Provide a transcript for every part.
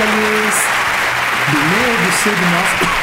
Thank you.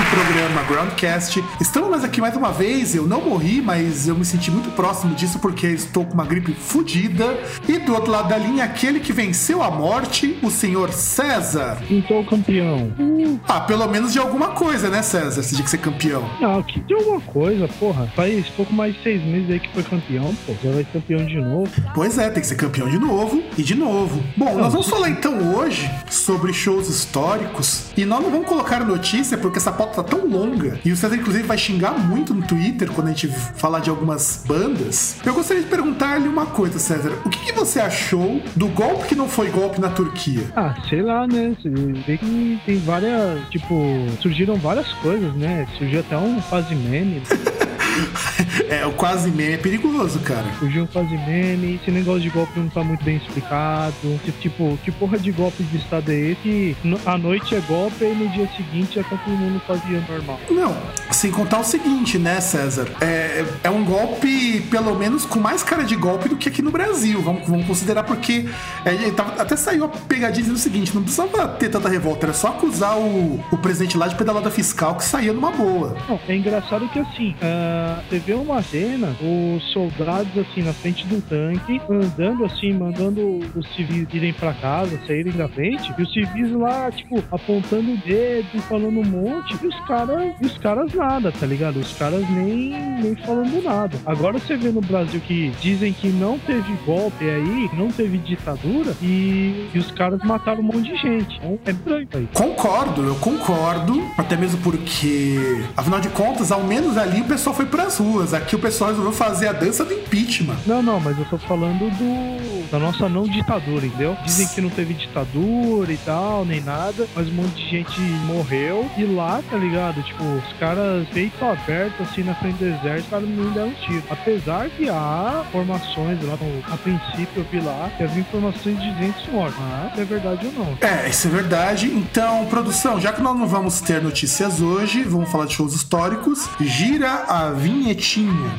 Groundcast. Estamos aqui mais uma vez. Eu não morri, mas eu me senti muito próximo disso porque estou com uma gripe fodida. E do outro lado da linha, aquele que venceu a morte, o senhor César. Então, campeão. Uh. Ah, pelo menos de alguma coisa, né, César? Você tinha que ser campeão. Não, que de alguma coisa, porra. Faz pouco mais de seis meses aí que foi campeão, pô. Já vai ser campeão de novo. Pois é, tem que ser campeão de novo e de novo. Bom, não, nós vamos falar então hoje sobre shows históricos. E nós não vamos colocar notícia porque essa pauta tá tão longa e o César, inclusive, vai xingar muito no Twitter quando a gente falar de algumas bandas. Eu gostaria de perguntar-lhe uma coisa, César. O que, que, você achou do golpe que não foi golpe na Turquia? Ah, sei lá, né? Você vê que tem várias. Tipo, surgiram várias coisas, né? Surgiu até um quase meme. é, o quase meme é perigoso, cara. Surgiu um quase meme, esse negócio de golpe não tá muito bem explicado. Tipo, que porra de golpe de estado é esse? A noite é golpe e no dia seguinte já tá todo mundo fazia normal. Não, sem contar o seguinte, né, César? É, é um golpe, pelo menos, com mais cara de golpe do que aqui no Brasil. Vamos, vamos considerar porque é, tava, até saiu a pegadinha dizendo o seguinte: não precisava ter tanta revolta, era só acusar o, o presidente lá de pedalada fiscal que saía numa boa. Não, é engraçado que assim. Uh você vê uma cena, os soldados assim na frente do tanque, andando assim, mandando os civis irem para casa, saírem da frente, e os civis lá, tipo, apontando o dedo, falando um monte, e os caras, os caras nada, tá ligado? Os caras nem, nem falando nada. Agora você vê no Brasil que dizem que não teve golpe aí, não teve ditadura, e, e os caras mataram um monte de gente. Então é estranho aí. Concordo, eu concordo, até mesmo porque, afinal de contas, ao menos ali o pessoal foi pras ruas. Aqui o pessoal resolveu fazer a dança do impeachment. Não, não, mas eu tô falando do da nossa não ditadura, entendeu? Dizem que não teve ditadura e tal, nem nada, mas um monte de gente morreu. E lá, tá ligado? Tipo, os caras peito aberto, assim, na frente do exército, os caras não deram tiro. Apesar que há formações lá, a princípio eu vi lá, que havia informações de gente mortos. Mas é verdade ou não? É, isso é verdade. Então, produção, já que nós não vamos ter notícias hoje, vamos falar de shows históricos. Gira a vinhetinha.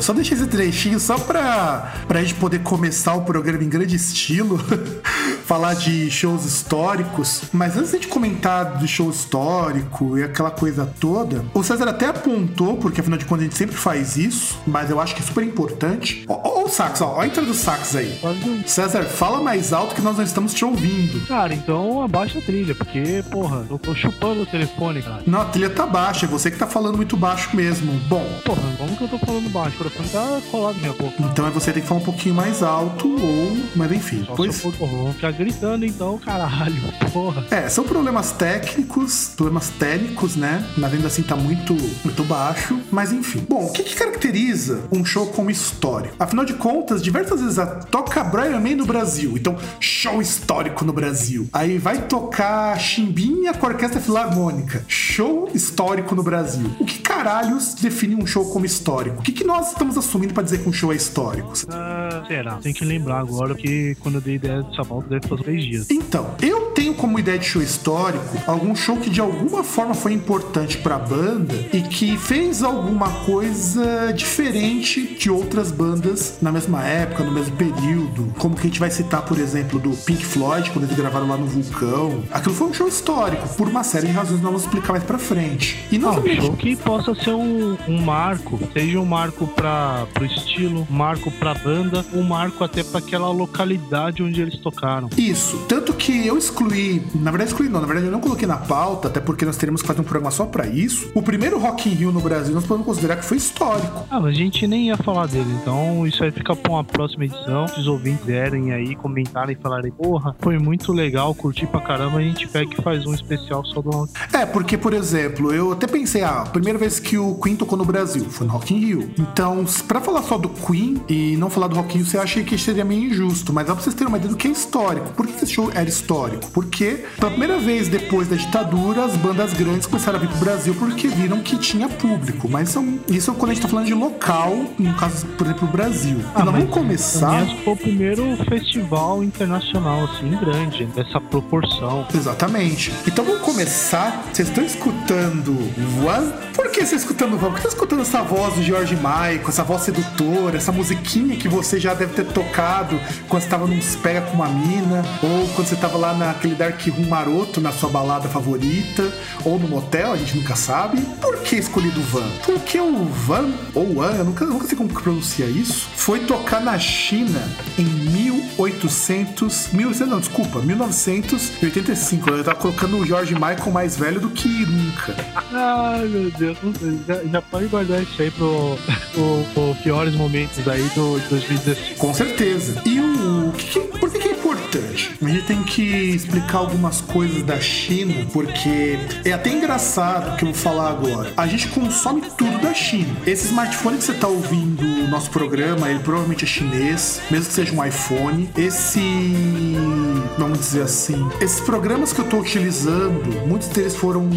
Eu só deixei esse trechinho só pra, pra gente poder começar o programa em grande estilo. falar de shows históricos, mas antes de comentar do show histórico e aquela coisa toda, o César até apontou, porque afinal de contas a gente sempre faz isso, mas eu acho que é super importante. Sax, ó, ó a entrada do sax aí. César, fala mais alto que nós não estamos te ouvindo. Cara, então abaixa a trilha, porque, porra, eu tô chupando o telefone, cara. Não, a trilha tá baixa, é você que tá falando muito baixo mesmo. Bom. Porra, como que eu tô falando baixo? O telefone tá colado na minha boca. Então é você que tem que falar um pouquinho mais alto, ou. Mas enfim. Só pois... For, porra, vamos ficar gritando então, caralho, porra. É, são problemas técnicos, problemas técnicos, né? Mas ainda assim tá muito, muito baixo. Mas enfim. Bom, o que, que caracteriza um show como histórico? Afinal de contas, diversas vezes a toca Brian May no Brasil. Então, show histórico no Brasil. Aí vai tocar Chimbinha com a Orquestra Filarmônica. Show histórico no Brasil. O que caralhos define um show como histórico? O que, que nós estamos assumindo para dizer que um show é histórico? Ah, será? Tem que lembrar agora, porque quando eu dei ideia dessa volta deve fazer três dias. Então, eu tenho como ideia de show histórico algum show que de alguma forma foi importante para a banda e que fez alguma coisa diferente de outras bandas na mesma época, no mesmo período. Como que a gente vai citar, por exemplo, do Pink Floyd, quando eles gravaram lá no Vulcão. Aquilo foi um show histórico, por uma série de razões nós vamos explicar mais pra frente. E não ah, um show que possa ser um, um marco, seja um marco para pro estilo, um marco pra banda, um marco até para aquela localidade onde eles tocaram. Isso, tanto que eu excluí, na verdade excluí não, na verdade eu não coloquei na pauta, até porque nós teremos que fazer um programa só para isso. O primeiro Rock in Rio no Brasil nós podemos considerar que foi histórico. Ah, mas a gente nem ia falar dele, então isso aí fica pra uma próxima edição. Se os ouvintes derem aí, comentarem e falarem, porra, foi muito legal, curti pra caramba, a gente pega e faz um especial só do Rock. É, porque, por exemplo, eu até pensei, ah, a primeira vez que o Queen tocou no Brasil foi no Rock in Rio. Então, para falar só do Queen e não falar do Rock in Rio, você acha que seria meio injusto, mas dá pra vocês terem uma ideia do que é histórico. Por que esse show era histórico? Porque, pela primeira vez depois da ditadura, as bandas grandes começaram a vir pro Brasil porque viram que tinha público. Mas isso é quando a gente tá falando de local, no caso, por exemplo, o Brasil. Ah, então, vamos começar. Foi o primeiro festival internacional, assim, grande, dessa proporção. Exatamente. Então vamos começar. Vocês estão escutando One? Por que você está escutando One? Porque você está escutando essa voz do George Michael, essa voz sedutora, essa musiquinha que você já deve ter tocado quando você estava num pega com uma mina, ou quando você estava lá naquele dark room maroto na sua balada favorita, ou no motel, a gente nunca sabe. Por que escolhido Van? Porque o Van, ou Van, eu nunca, nunca sei como pronuncia isso, foi tocar na China em 1800, 1800 não, desculpa, 1985. Eu tava colocando o George Michael mais velho do que nunca. Ai, meu Deus, já, já pode guardar isso aí pro, pro, pro piores momentos aí do 2016. Com certeza. E o, o que, por que, importante? A gente tem que explicar algumas coisas da China, porque é até engraçado que eu vou falar agora. A gente consome tudo da China. Esse smartphone que você tá ouvindo o nosso programa, ele provavelmente é chinês, mesmo que seja um iPhone. Esse, vamos dizer assim, esses programas que eu tô utilizando, muitos deles foram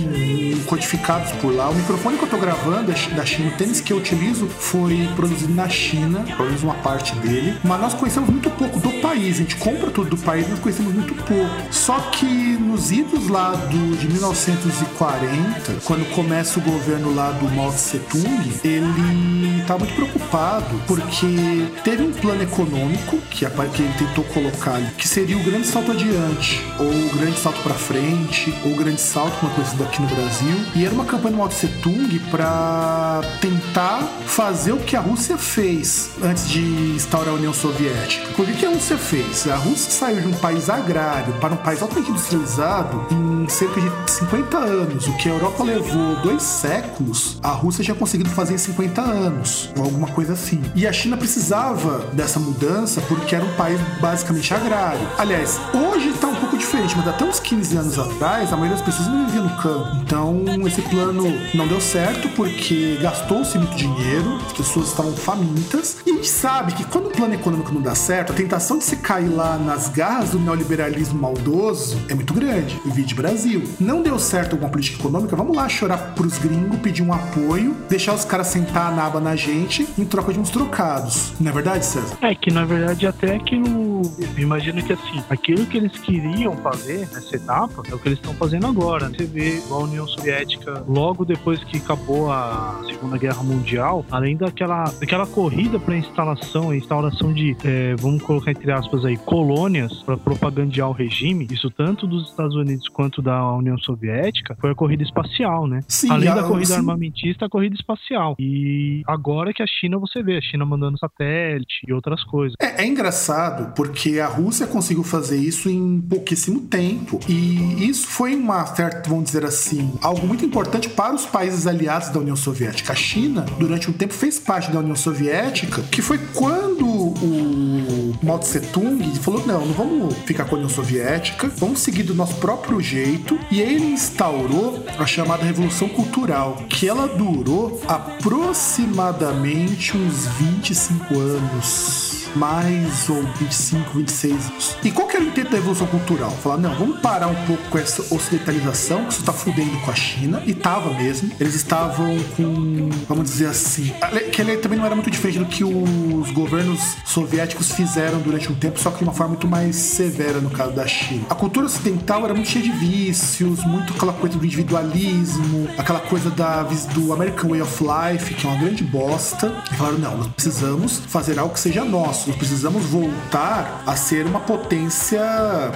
codificados por lá. O microfone que eu tô gravando é da China, o tênis que eu utilizo foi produzido na China, pelo menos uma parte dele. Mas nós conhecemos muito pouco do país. A gente compra tudo do país, nós conhecemos muito pouco. Só que nos idos lá do, de 1940, quando começa o governo lá do Mao Tse Tung, ele tá muito preocupado porque teve um plano econômico que, que ele tentou colocar que seria o grande salto adiante, ou o grande salto para frente, ou o grande salto, como é conhecido aqui no Brasil. E era uma campanha do Mao Tse Tung para tentar fazer o que a Rússia fez antes de instaurar a União Soviética. O que a Rússia fez? A Rússia saiu de um país agrário para um país altamente industrializado em cerca de 50 anos. O que a Europa levou dois séculos, a Rússia já conseguiu fazer em 50 anos, ou alguma coisa assim. E a China precisava dessa mudança porque era um país basicamente agrário. Aliás, hoje pouco diferente, mas até uns 15 anos atrás, a maioria das pessoas não vivia no campo. Então, esse plano não deu certo porque gastou-se muito dinheiro, as pessoas estavam famintas. E a gente sabe que quando o plano econômico não dá certo, a tentação de se cair lá nas garras do neoliberalismo maldoso é muito grande. E vídeo Brasil. Não deu certo alguma política econômica, vamos lá chorar pros gringos, pedir um apoio, deixar os caras sentar a naba na gente em troca de uns trocados. Não é verdade, César? É que na verdade até aquilo. Imagina que assim, aquilo que eles queriam fazer nessa etapa é o que eles estão fazendo agora. Você vê a União Soviética, logo depois que acabou a Segunda Guerra Mundial, além daquela, daquela corrida para instalação, instauração de, é, vamos colocar entre aspas aí, colônias para propagandear o regime, isso tanto dos Estados Unidos quanto da União Soviética, foi a corrida espacial, né? Sim, Além a, da corrida sim. armamentista, a corrida espacial. E agora que a China, você vê, a China mandando satélite e outras coisas. É, é engraçado, porque porque a Rússia conseguiu fazer isso em pouquíssimo tempo. E isso foi uma certa, vamos dizer assim, algo muito importante para os países aliados da União Soviética. A China, durante um tempo, fez parte da União Soviética, que foi quando o Mao Tse Tung falou: não, não vamos ficar com a União Soviética, vamos seguir do nosso próprio jeito. E ele instaurou a chamada Revolução Cultural, que ela durou aproximadamente uns 25 anos mais ou 25, 26 anos. E qual que era o intento da evolução cultural? Falar, não, vamos parar um pouco com essa ocidentalização, que isso tá fudendo com a China, e tava mesmo. Eles estavam com, vamos dizer assim, que ele também não era muito diferente do que os governos soviéticos fizeram durante um tempo, só que de uma forma muito mais severa no caso da China. A cultura ocidental era muito cheia de vícios, muito aquela coisa do individualismo, aquela coisa da, do American Way of Life, que é uma grande bosta. E falaram, não, nós precisamos fazer algo que seja nosso nós precisamos voltar a ser uma potência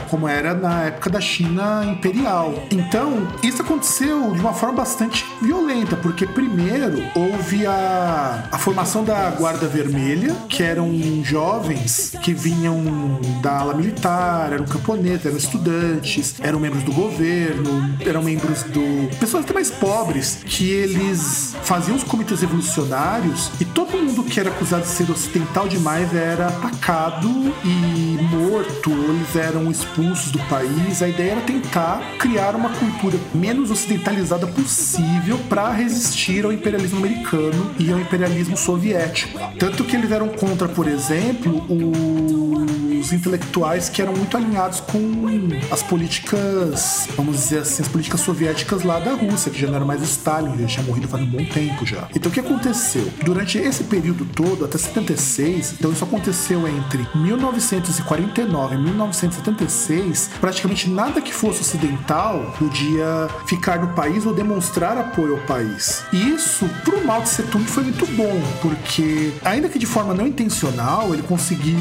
como era na época da China imperial. Então, isso aconteceu de uma forma bastante violenta, porque primeiro houve a, a formação da Guarda Vermelha, que eram jovens que vinham da ala militar, eram camponeses, eram estudantes, eram membros do governo, eram membros do. pessoas até mais pobres, que eles faziam os comitês revolucionários e todo mundo que era acusado de ser ocidental demais era era atacado e morto, eles eram expulsos do país. A ideia era tentar criar uma cultura menos ocidentalizada possível para resistir ao imperialismo americano e ao imperialismo soviético. Tanto que eles eram contra, por exemplo, os intelectuais que eram muito alinhados com as políticas, vamos dizer assim, as políticas soviéticas lá da Rússia, que já não era mais Stalin, ele tinha morrido faz um bom tempo já. Então o que aconteceu? Durante esse período todo, até 76, então isso aconteceu entre 1949 e 1976, praticamente nada que fosse ocidental podia ficar no país ou demonstrar apoio ao país. E isso, pro Mao Tse Tung, foi muito bom, porque, ainda que de forma não intencional, ele conseguiu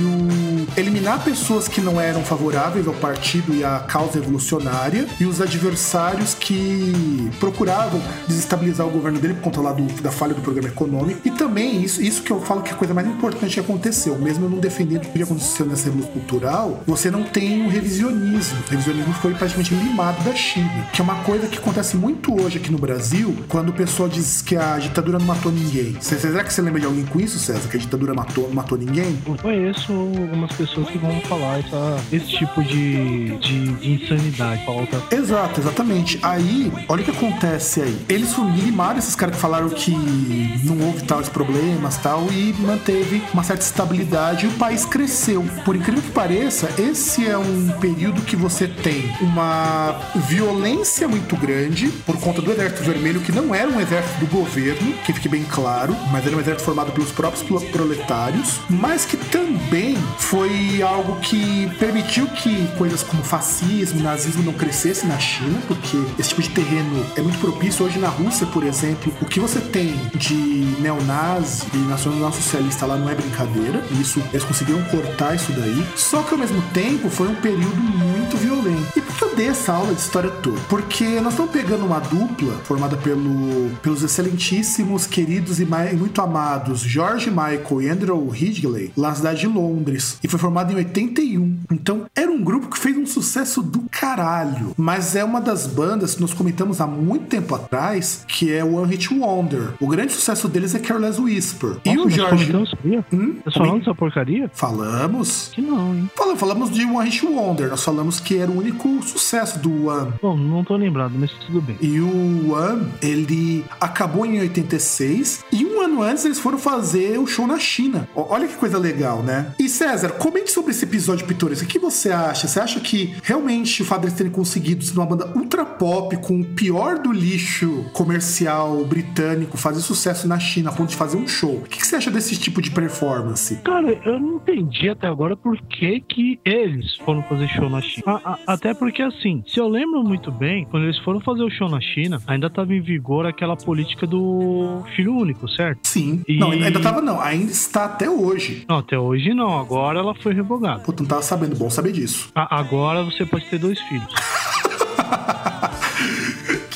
eliminar pessoas que não eram favoráveis ao partido e à causa revolucionária e os adversários que procuravam desestabilizar o governo dele por conta lá do, da falha do programa econômico. E também, isso, isso que eu falo que é a coisa mais importante que aconteceu, mesmo mesmo não defendendo o que aconteceu nessa revolução cultural, você não tem um revisionismo. O revisionismo foi praticamente limado da China, que é uma coisa que acontece muito hoje aqui no Brasil, quando o pessoal diz que a ditadura não matou ninguém. Será que você lembra de alguém com isso, César? Que a ditadura matou, não matou ninguém? Eu conheço algumas pessoas que vão falar essa, esse tipo de, de, de insanidade. Falta... Exato, exatamente. Aí, olha o que acontece aí. Eles limaram esses caras que falaram que não houve tais problemas tal e manteve uma certa estabilidade e o país cresceu. Por incrível que pareça, esse é um período que você tem uma violência muito grande por conta do Exército Vermelho, que não era um exército do governo, que fique bem claro, mas era um exército formado pelos próprios proletários, mas que também foi algo que permitiu que coisas como fascismo, nazismo não crescessem na China, porque esse tipo de terreno é muito propício. Hoje na Rússia, por exemplo, o que você tem de neonazi e nacional socialista lá não é brincadeira. Isso eles conseguiram cortar isso daí. Só que ao mesmo tempo foi um período muito violento. Eu dei essa aula de história toda? Porque nós estamos pegando uma dupla formada pelo, pelos excelentíssimos, queridos e muito amados George Michael e Andrew Ridgely, lá na cidade de Londres. E foi formado em 81. Então era um grupo que fez um sucesso do caralho. Mas é uma das bandas que nós comentamos há muito tempo atrás, que é One Hit Wonder. O grande sucesso deles é Careless Whisper. E o George. Hum? Nós falamos dessa porcaria? Falamos. Que não, hein? Falamos, falamos de One Hit Wonder. Nós falamos que era o único sucesso do One. Bom, não tô lembrado, mas tudo bem. E o One, ele acabou em 86 e um ano antes eles foram fazer o show na China. Olha que coisa legal, né? E César, comente sobre esse episódio pitoresco. O que você acha? Você acha que realmente o deles terem conseguido ser uma banda ultra pop com o pior do lixo comercial britânico fazer sucesso na China a ponto de fazer um show? O que você acha desse tipo de performance? Cara, eu não entendi até agora por que, que eles foram fazer show na China. A, a, até porque, assim, se eu lembro muito bem, quando eles foram fazer o show na China, ainda estava em vigor aquela política do filho único, certo? Sim. E... Não, ainda tava não. Ainda está até hoje. Não, até hoje não. Agora ela foi revogada. Pô, tu não tava sabendo. Bom saber disso. A, agora você pode ter dois filhos.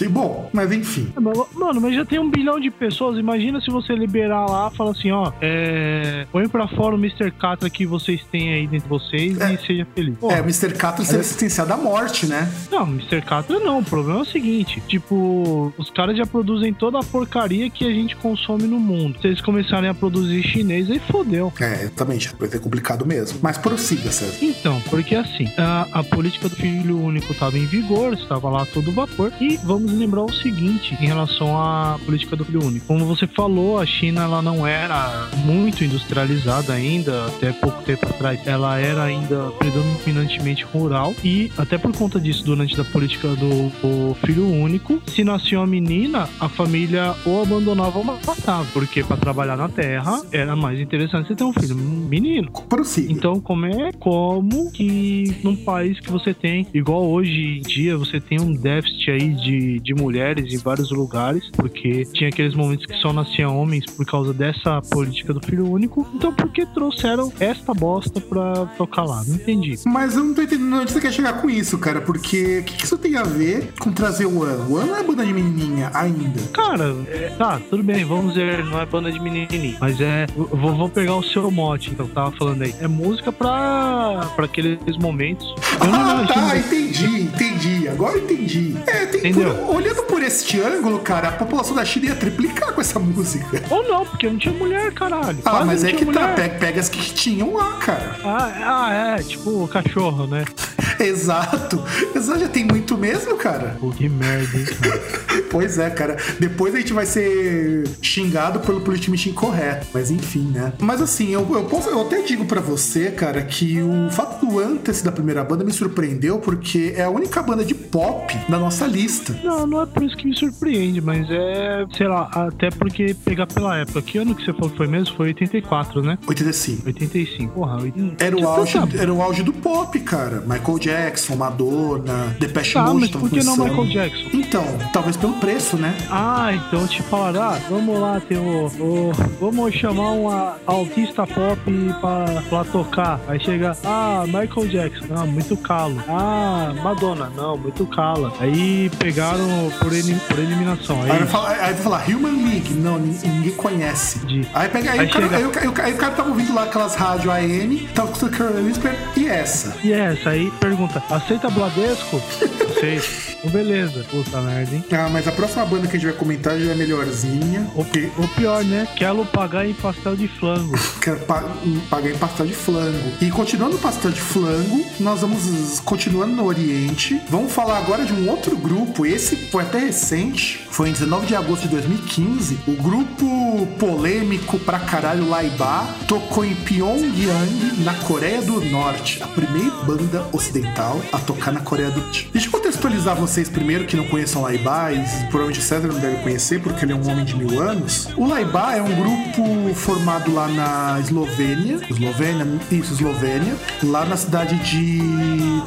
Que bom, mas enfim. É, mano, mas já tem um bilhão de pessoas. Imagina se você liberar lá, fala assim, ó, é, põe pra fora o Mr. Catra que vocês têm aí dentro de vocês é. e seja feliz. Pô, é, o Mr. Catra seria é... sentenciado à morte, né? Não, Mr. Catra não. O problema é o seguinte, tipo, os caras já produzem toda a porcaria que a gente consome no mundo. Se eles começarem a produzir chinês, aí fodeu. É, exatamente. Vai ser complicado mesmo. Mas prossiga, César. Então, porque assim, a, a política do filho único estava em vigor, estava lá todo vapor. E vamos lembrar o seguinte em relação à política do filho único. Como você falou, a China ela não era muito industrializada ainda, até pouco tempo atrás. Ela era ainda predominantemente rural. E até por conta disso, durante a política do filho único, se nascia uma menina, a família ou abandonava ou matava. Porque para trabalhar na terra era mais interessante você ter um filho menino. Prossiga. Então, como é como que num país que você tem, igual hoje em dia, você tem um déficit aí de, de mulheres em vários lugares, porque tinha aqueles momentos que só nasciam homens por causa dessa política do filho único. Então, por que trouxeram esta bosta pra tocar lá? Não entendi. Mas eu não tô entendendo onde você quer chegar com isso, cara, porque o que, que, isso tem a ver com trazer o One? O One não é banda de menininha ainda. Cara, é, tá, tudo bem, vamos dizer, não é banda de menininha, mas é. Vou, vou pegar o seu mote, então, tava falando aí. É música pra, pra aqueles momentos. ah, tá, entendi, entendi. Agora entendi. É, tem, por, olhando por este ângulo, cara, a população da China ia triplicar com essa música. Ou não, porque não tinha mulher, caralho. Ah, Quase mas é que tá, mulher. tá, pega, pega as que tinham lá, cara. Ah, ah é, tipo cachorro, né? Exato. Exato, já tem muito mesmo, cara. Pô, que merda, hein, cara. pois é, cara. Depois a gente vai ser xingado pelo politicamente incorreto. Mas enfim, né? Mas assim, eu, eu, posso, eu até digo para você, cara, que o fato do antes da primeira banda me surpreendeu porque é a única banda de pop na nossa lista. Não, não é por isso que me surpreende, mas é, sei lá, até porque pegar pela época. Que ano que você falou que foi mesmo? Foi 84, né? 85. 85. Porra, 80... era, o auge, era o auge do pop, cara. Michael Jackson, Madonna, Depeche tá, Mode. Mas por que não Michael Jackson? Então, talvez pelo preço, né? Ah, então te falaram, ah, vamos lá, ter o, o, vamos chamar um autista pop pra, pra tocar. Aí chega, ah, Michael Jackson, não, muito calo. Ah, Madonna, não, muito cala. Aí pegaram por, elim, por eliminação. Aí, aí, vai falar, aí vai falar Human League, não, ninguém conhece. De... Aí, pega, aí, aí, o cara, aí, o, aí, o, aí o cara tava ouvindo lá aquelas rádios AM, tava escutando Carolina e essa? E essa? Aí pergunta, aceita Bladesco? Aceito. Beleza. Puta merda, hein? Ah, mas a próxima banda que a gente vai comentar já é melhorzinha. O, que... o pior, né? Quero pagar em pastel de flango. Quero pa pagar em pastel de flango. E continuando o pastel de flango, nós vamos continuando no Oriente. Vamos falar agora de um outro grupo. Esse foi até recente. Foi em 19 de agosto de 2015. O grupo polêmico pra caralho Laiba tocou em Pyongyang, na Coreia do Norte. A primeira banda ocidental a tocar na Coreia do Norte. Deixa eu contextualizar vocês primeiro que não conheçam Laiba, e provavelmente o César não deve conhecer porque ele é um homem de mil anos. O Laiba é um grupo formado lá na Eslovênia. Eslovênia? Isso, Eslovênia. Lá na cidade de.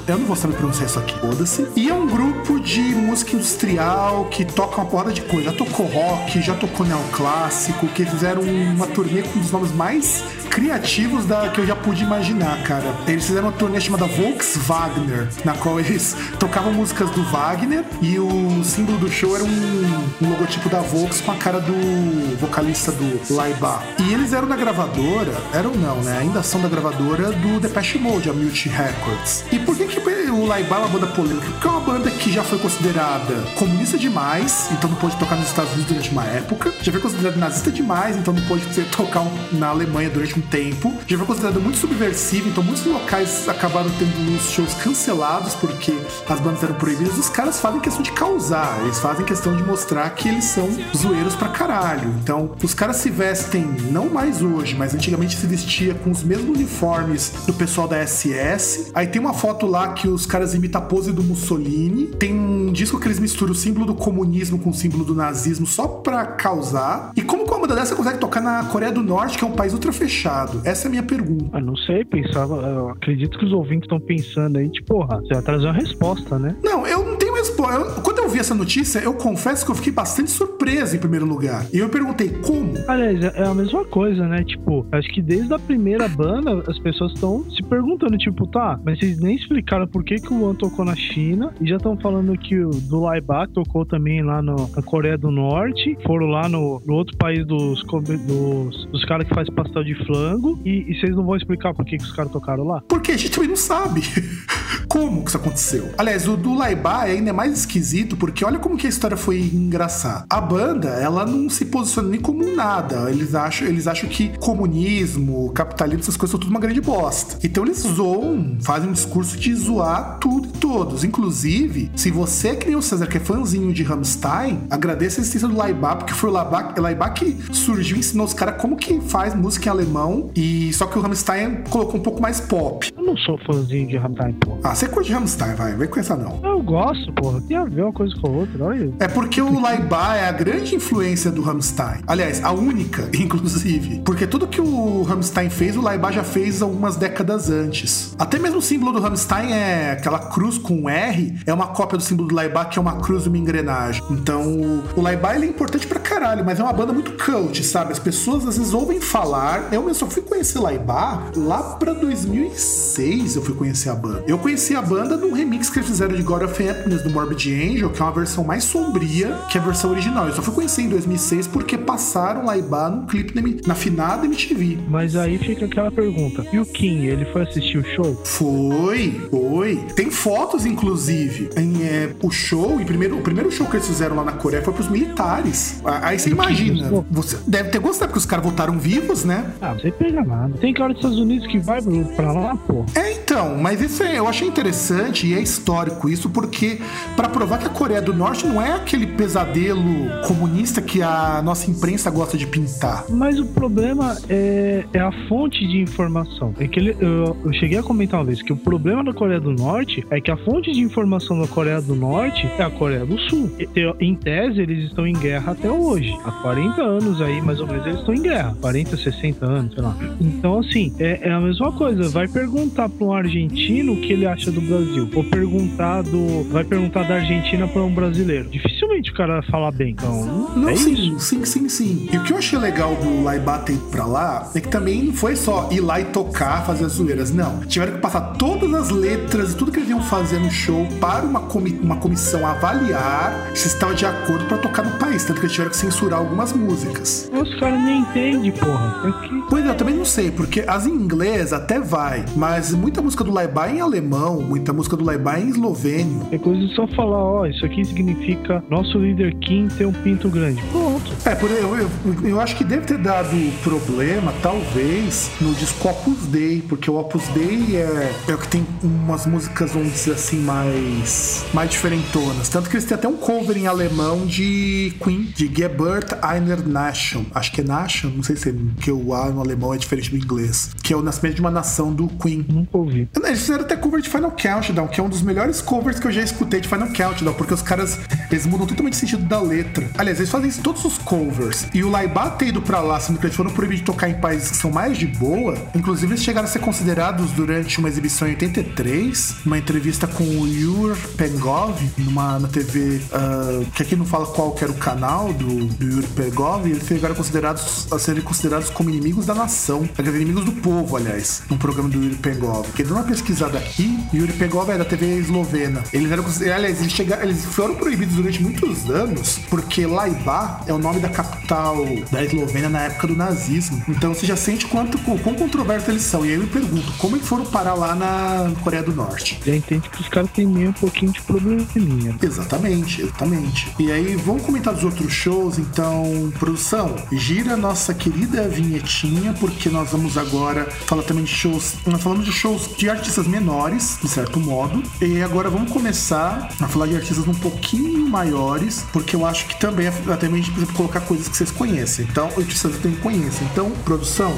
Eu não vou saber pronunciar isso aqui, foda-se. E é um grupo de música industrial que toca uma porrada de coisa. Já tocou rock, já tocou neoclássico, que fizeram uma turnê com um dos nomes mais criativos da que eu já pude imaginar, cara. Eles fizeram uma turnê chamada Volkswagen, na qual eles tocavam músicas do Wagner e o símbolo do show era um, um logotipo da Volks com a cara do vocalista do Laiba. E eles eram da gravadora, eram não, né? Ainda são da gravadora do Depeche Mode, a Multi Records. E por que que o Laiba é uma banda polêmica? Porque é uma banda que já foi considerada comunista demais, então não pôde tocar nos Estados Unidos durante uma época. Já foi considerada nazista demais, então não pôde tocar na Alemanha durante um tempo. Já foi considerada muito subversiva, então muitos locais acabaram tendo os shows cancelados porque as bandas eram proibidas. Os caras fazem questão de causar, eles fazem questão de mostrar que eles são zoeiros pra caralho. Então, os caras se vestem, não mais hoje, mas antigamente se vestia com os mesmos uniformes do pessoal da SS. Aí tem uma foto lá que os caras imitam a pose do Mussolini. Tem um disco que eles misturam o símbolo do comunismo com o símbolo do nazismo só pra causar. E como que uma banda dessa consegue tocar na Coreia do Norte, que é um país ultra fechado? Essa é a minha pergunta. Ah, não sei, pensava. Eu acredito que os ouvintes estão pensando aí, tipo, porra, você vai trazer uma resposta, né? Não, eu não tenho resposta Pô, eu, quando eu vi essa notícia, eu confesso que eu fiquei bastante surpreso em primeiro lugar. E eu perguntei como. Aliás, é a mesma coisa, né? Tipo, acho que desde a primeira banda as pessoas estão se perguntando, tipo, tá, mas vocês nem explicaram por que, que o One tocou na China e já estão falando que o do Laibach tocou também lá no, na Coreia do Norte, foram lá no, no outro país dos, dos, dos caras que faz pastel de flango e, e vocês não vão explicar por que, que os caras tocaram lá? Porque a gente também não sabe. como que isso aconteceu. Aliás, o do Laibá ainda é mais esquisito porque olha como que a história foi engraçada. A banda, ela não se posiciona nem como nada. Eles acham, eles acham que comunismo, capitalismo, essas coisas são tudo uma grande bosta. Então eles zoam, fazem um discurso de zoar tudo e todos. Inclusive, se você, que nem o César, que é fãzinho de Rammstein, agradeça a existência do Laibá, porque foi o Laibá, Laibá que surgiu e ensinou os caras como que faz música em alemão. E só que o Rammstein colocou um pouco mais pop. Eu não sou fãzinho de Rammstein, pô. Ah, você curte Rammstein, vai, vem com essa não. Eu gosto, porra. Tem a ver uma coisa com a outra, olha. É porque o Laibá é a grande influência do Rammstein. Aliás, a única, inclusive. Porque tudo que o Rammstein fez, o Laibá já fez algumas décadas antes. Até mesmo o símbolo do Rammstein é aquela cruz com R, é uma cópia do símbolo do Laibá, que é uma cruz e uma engrenagem. Então, o Laibá ele é importante pra caralho, mas é uma banda muito cult, sabe? As pessoas às vezes ouvem falar. Eu mesmo só fui conhecer Laibá lá pra 2006, eu fui conhecer a banda. Eu conheci a banda num remix que eles fizeram de God of Happiness do Morbid Angel, que é uma versão mais sombria que a versão original. Eu só fui conhecer em 2006 porque passaram Laibá num clipe na, na finada MTV. Mas aí fica aquela pergunta: e o Kim, ele foi assistir o show? Foi, foi. Tem fotos, inclusive. Em, é, o show, e primeiro, o primeiro show que eles fizeram lá na Coreia foi pros militares. Aí você imagina. Você deve ter gostado, porque os caras voltaram vivos, né? Ah, você pega nada. Tem cara dos Estados Unidos que vai pra lá, pô. É, então, mas isso é, eu achei interessante e é histórico isso, porque para provar que a Coreia do Norte não é aquele pesadelo comunista que a nossa imprensa gosta de pintar. Mas o problema é, é a fonte de informação. É que ele, eu, eu, cheguei a comentar uma vez que o problema da Coreia do Norte é que a fonte de informação da Coreia do Norte é a Coreia do Sul. Em tese, eles estão em guerra até hoje. Há 40 anos aí, mais ou menos, eles estão em guerra. 40, 60 anos, sei lá. Então, assim, é, é a mesma coisa. Vai perguntar para um argentino o que ele acha do Brasil. Ou perguntar do. Vai perguntar da Argentina para um brasileiro. Dificilmente o cara vai falar bem. Então, não, é sim, isso. sim, sim, sim. E o que eu achei legal do Laibá ter ido pra lá é que também não foi só ir lá e tocar, fazer as zoeiras. Não. Tiveram que passar todas as letras e tudo que eles iam fazer no show para uma, comi uma comissão avaliar se estava de acordo para tocar no país. Tanto que eles tiveram que censurar algumas músicas. Os caras nem entendem, porra. Porque... Pois é, eu também não sei, porque as em inglês até vai, mas muita música do Laibá é em alemão, muita música do Laibá é em eslovênio. É coisa de só falar, ó, isso aqui significa nosso líder Kim ter um pinto grande. Pronto. É, por eu, eu, eu acho que deve ter dado problema, talvez, no disco Opus Dei, porque o Opus Dei é, é o que tem umas músicas, vamos dizer assim, mais, mais diferentonas. Tanto que eles têm até um cover em alemão de Queen, de Geburt einer Nation. Acho que é Nation, não sei se é, que o A no alemão é diferente do inglês. Que é o nascimento de uma nação do Queen. Nunca ouvi. Eles fizeram até cover de Final Countdown, que é um dos melhores covers que eu já escutei de Final Countdown, porque os caras, eles mudam totalmente o sentido da letra. Aliás, eles fazem todos os covers. E o Laibá ter ido pra lá, sendo que eles foram proibidos de tocar em países que são mais de boa, inclusive eles chegaram a ser considerados durante uma exibição em 83, uma entrevista com o Yur Pengov, numa na TV, uh, que aqui não fala qual era o canal do, do Yur Pengov, eles chegaram considerados, a serem considerados como inimigos da nação, inimigos do povo, aliás, num programa do Yuri Pengov. Que deu uma pesquisada aqui, Yuri Pengov é da TV eslovena. Eles eram, aliás, eles, chegaram, eles foram proibidos durante muitos anos, porque Laibá é o nome da capital da Eslovênia na época do nazismo. Então você já sente quanto, quão controverso eles são. E aí eu me pergunto, como eles foram parar lá na Coreia do Norte? Já entende que os caras têm meio um pouquinho de probleminha. Exatamente, exatamente. E aí, vamos comentar dos outros shows, então, produção, gira nossa querida vinhetinha, porque nós vamos agora falar também de shows. Nós falamos de shows de artistas menores, de certo modo. E agora vamos começar a falar de artistas um pouquinho maiores, porque eu acho que também é até mesmo a gente precisa colocar coisas que vocês conhecem. Então, artistas eu tenho que conhecer. Então, produção.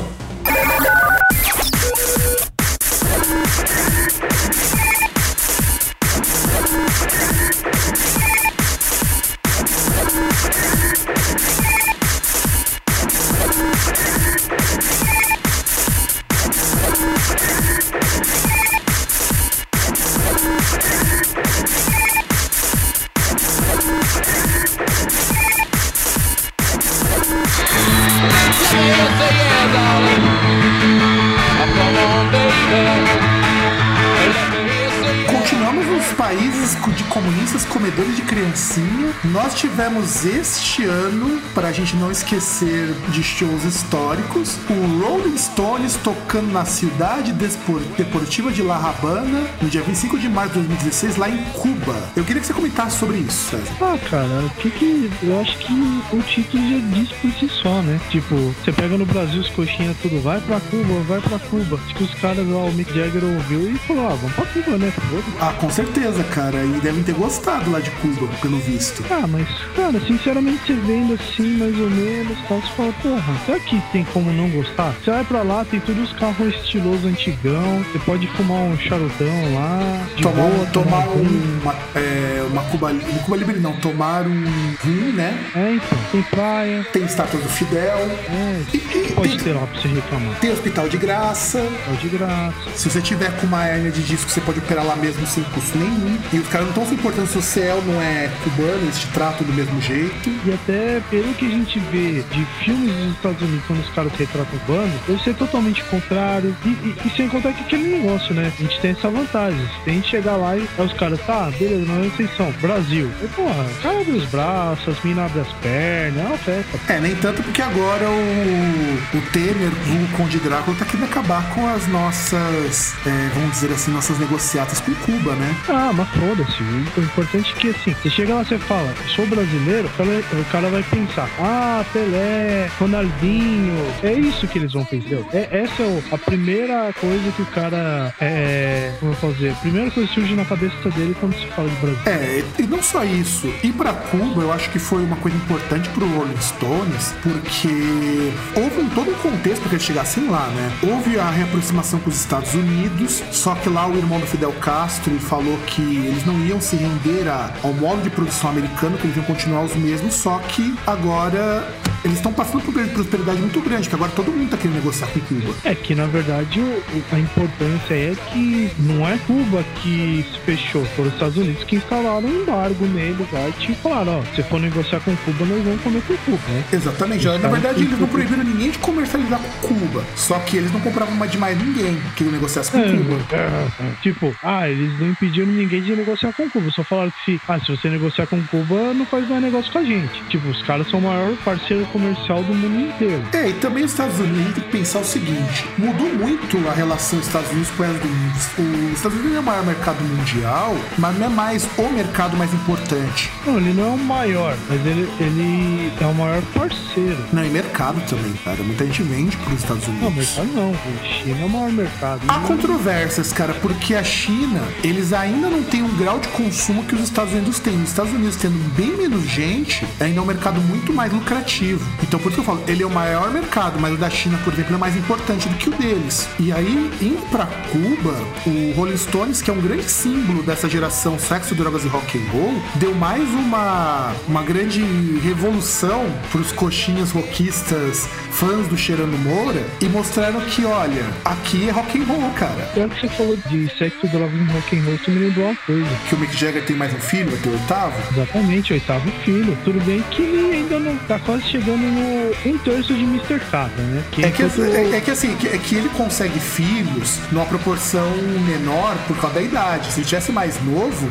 Comedores de criancinha. Nós tivemos este ano, para a gente não esquecer de shows históricos, o Rolling Stones tocando na cidade deportiva de La Habana no dia 25 de março de 2016, lá em Cuba. Eu queria que você comentasse sobre isso, César. Ah, cara, o que que. Eu acho que o título já diz por si só, né? Tipo, você pega no Brasil os coxinhas tudo, vai pra Cuba, vai pra Cuba. Acho que os caras lá, o Mick Jagger ouviu e falou, ah, vamos pra Cuba, né? Ah, com certeza, cara. E devem ter gostado lá de Cuba, pelo visto. Ah, mas, cara, sinceramente, você vendo assim, mais ou menos, tal, você fala, porra, será que tem como não gostar? Você vai pra lá, tem todos os carros estilosos antigão, você pode fumar um charutão lá, Tomar, boa, um, tomar um um, uma, é, uma Cuba, um Cuba Libre, não, tomar um rum, né? É, então, tem praia, Tem estátua do Fidel. é, E, e pode tem, ter lá pra você reclamar, tem hospital de graça. é de graça. Se você tiver com uma hernia de disco, você pode operar lá mesmo sem custo nenhum. E os caras não estão se importando se CL não é cubano, eles te tratam do mesmo jeito. E até pelo que a gente vê de filmes dos Estados Unidos quando os caras retratam o bando, deve ser totalmente contrário. E, e- e sem contar que aquele negócio, né? A gente tem essa vantagem. A gente chegar lá e os caras, tá, beleza, mas vocês são Brasil. E, porra, o cara abre os braços, as minas abrem as pernas, é uma festa. É, nem tanto porque agora o, o Temer, o Conde Drácula, tá querendo acabar com as nossas, é, vamos dizer assim, nossas negociatas com Cuba, né? Ah, mas foda-se. O importante é que assim, você chega lá e você fala, sou brasileiro, o cara, vai pensar, ah, Pelé, Ronaldinho. É isso que eles vão pensar. É, essa é a primeira coisa que o cara é. Posso dizer? A primeira coisa que surge na cabeça dele quando se fala de Brasil. É, e não só isso. Ir pra Cuba, eu acho que foi uma coisa importante pro Rolling Stones, porque houve um, todo um contexto para que eles chegassem lá, né? Houve a reaproximação com os Estados Unidos, só que lá o irmão do Fidel Castro falou que eles não iam se render a- ao modo de produção americano, que eles iam continuar os mesmos, só que agora eles estão passando por uma prosperidade muito grande, que agora todo mundo tá querendo negociar com Cuba. É que na verdade a importância é que não é Cuba que se fechou, foram os Estados Unidos que instalaram um embargo neles lá e te falaram, ó, se for negociar com Cuba, nós vamos comer com Cuba, né? Exatamente. Na verdade, eles não proibiram ninguém de comercializar com Cuba. Só que eles não compravam mais de mais ninguém que negociasse com Cuba. Tipo, ah, eles não impediram ninguém de negociar com Cuba, só falaram que, ah, se você negociar com Cuba, não faz mais negócio com a gente. Tipo, os caras são o maior parceiro comercial do mundo inteiro. É, e também os Estados Unidos tem que pensar o seguinte: mudou muito a relação Estados Unidos com do mundo. Os Estados Unidos é o maior mercado mundial, mas não é mais o mercado mais importante. Não, ele não é o maior, mas ele, ele é o maior parceiro. Não, e mercado também, cara. Muita gente vende para os Estados Não, Unidos. mercado não. A China é o maior mercado. Há controvérsias, cara, porque a China, eles ainda não têm um grau de consumo que os Estados Unidos têm. Os Estados Unidos tendo bem menos gente, ainda é um mercado muito mais lucrativo. Então, por isso que eu falo, ele é o maior mercado, mas o da China, por exemplo, é mais importante do que o deles. E aí, indo pra Cuba, o Rolling Stones, que é um grande símbolo dessa geração sexo, drogas e rock and roll, deu mais uma, uma grande revolução pros coxinhas rockistas, fãs do Cheirando Moura, e mostraram que, olha, aqui é rock and roll, cara. Que você falou de sexo, drogas e rock and roll, você me lembrou uma coisa. Que o Mick Jagger tem mais um filho, o oitavo. Exatamente, oitavo filho. Tudo bem que ele ainda não tá quase chegando no um terço de Mr. Catra, né? É que, enquanto- é, é que assim, que- é que ele consegue filhos numa proporção menor por causa da idade. Se tivesse mais novo,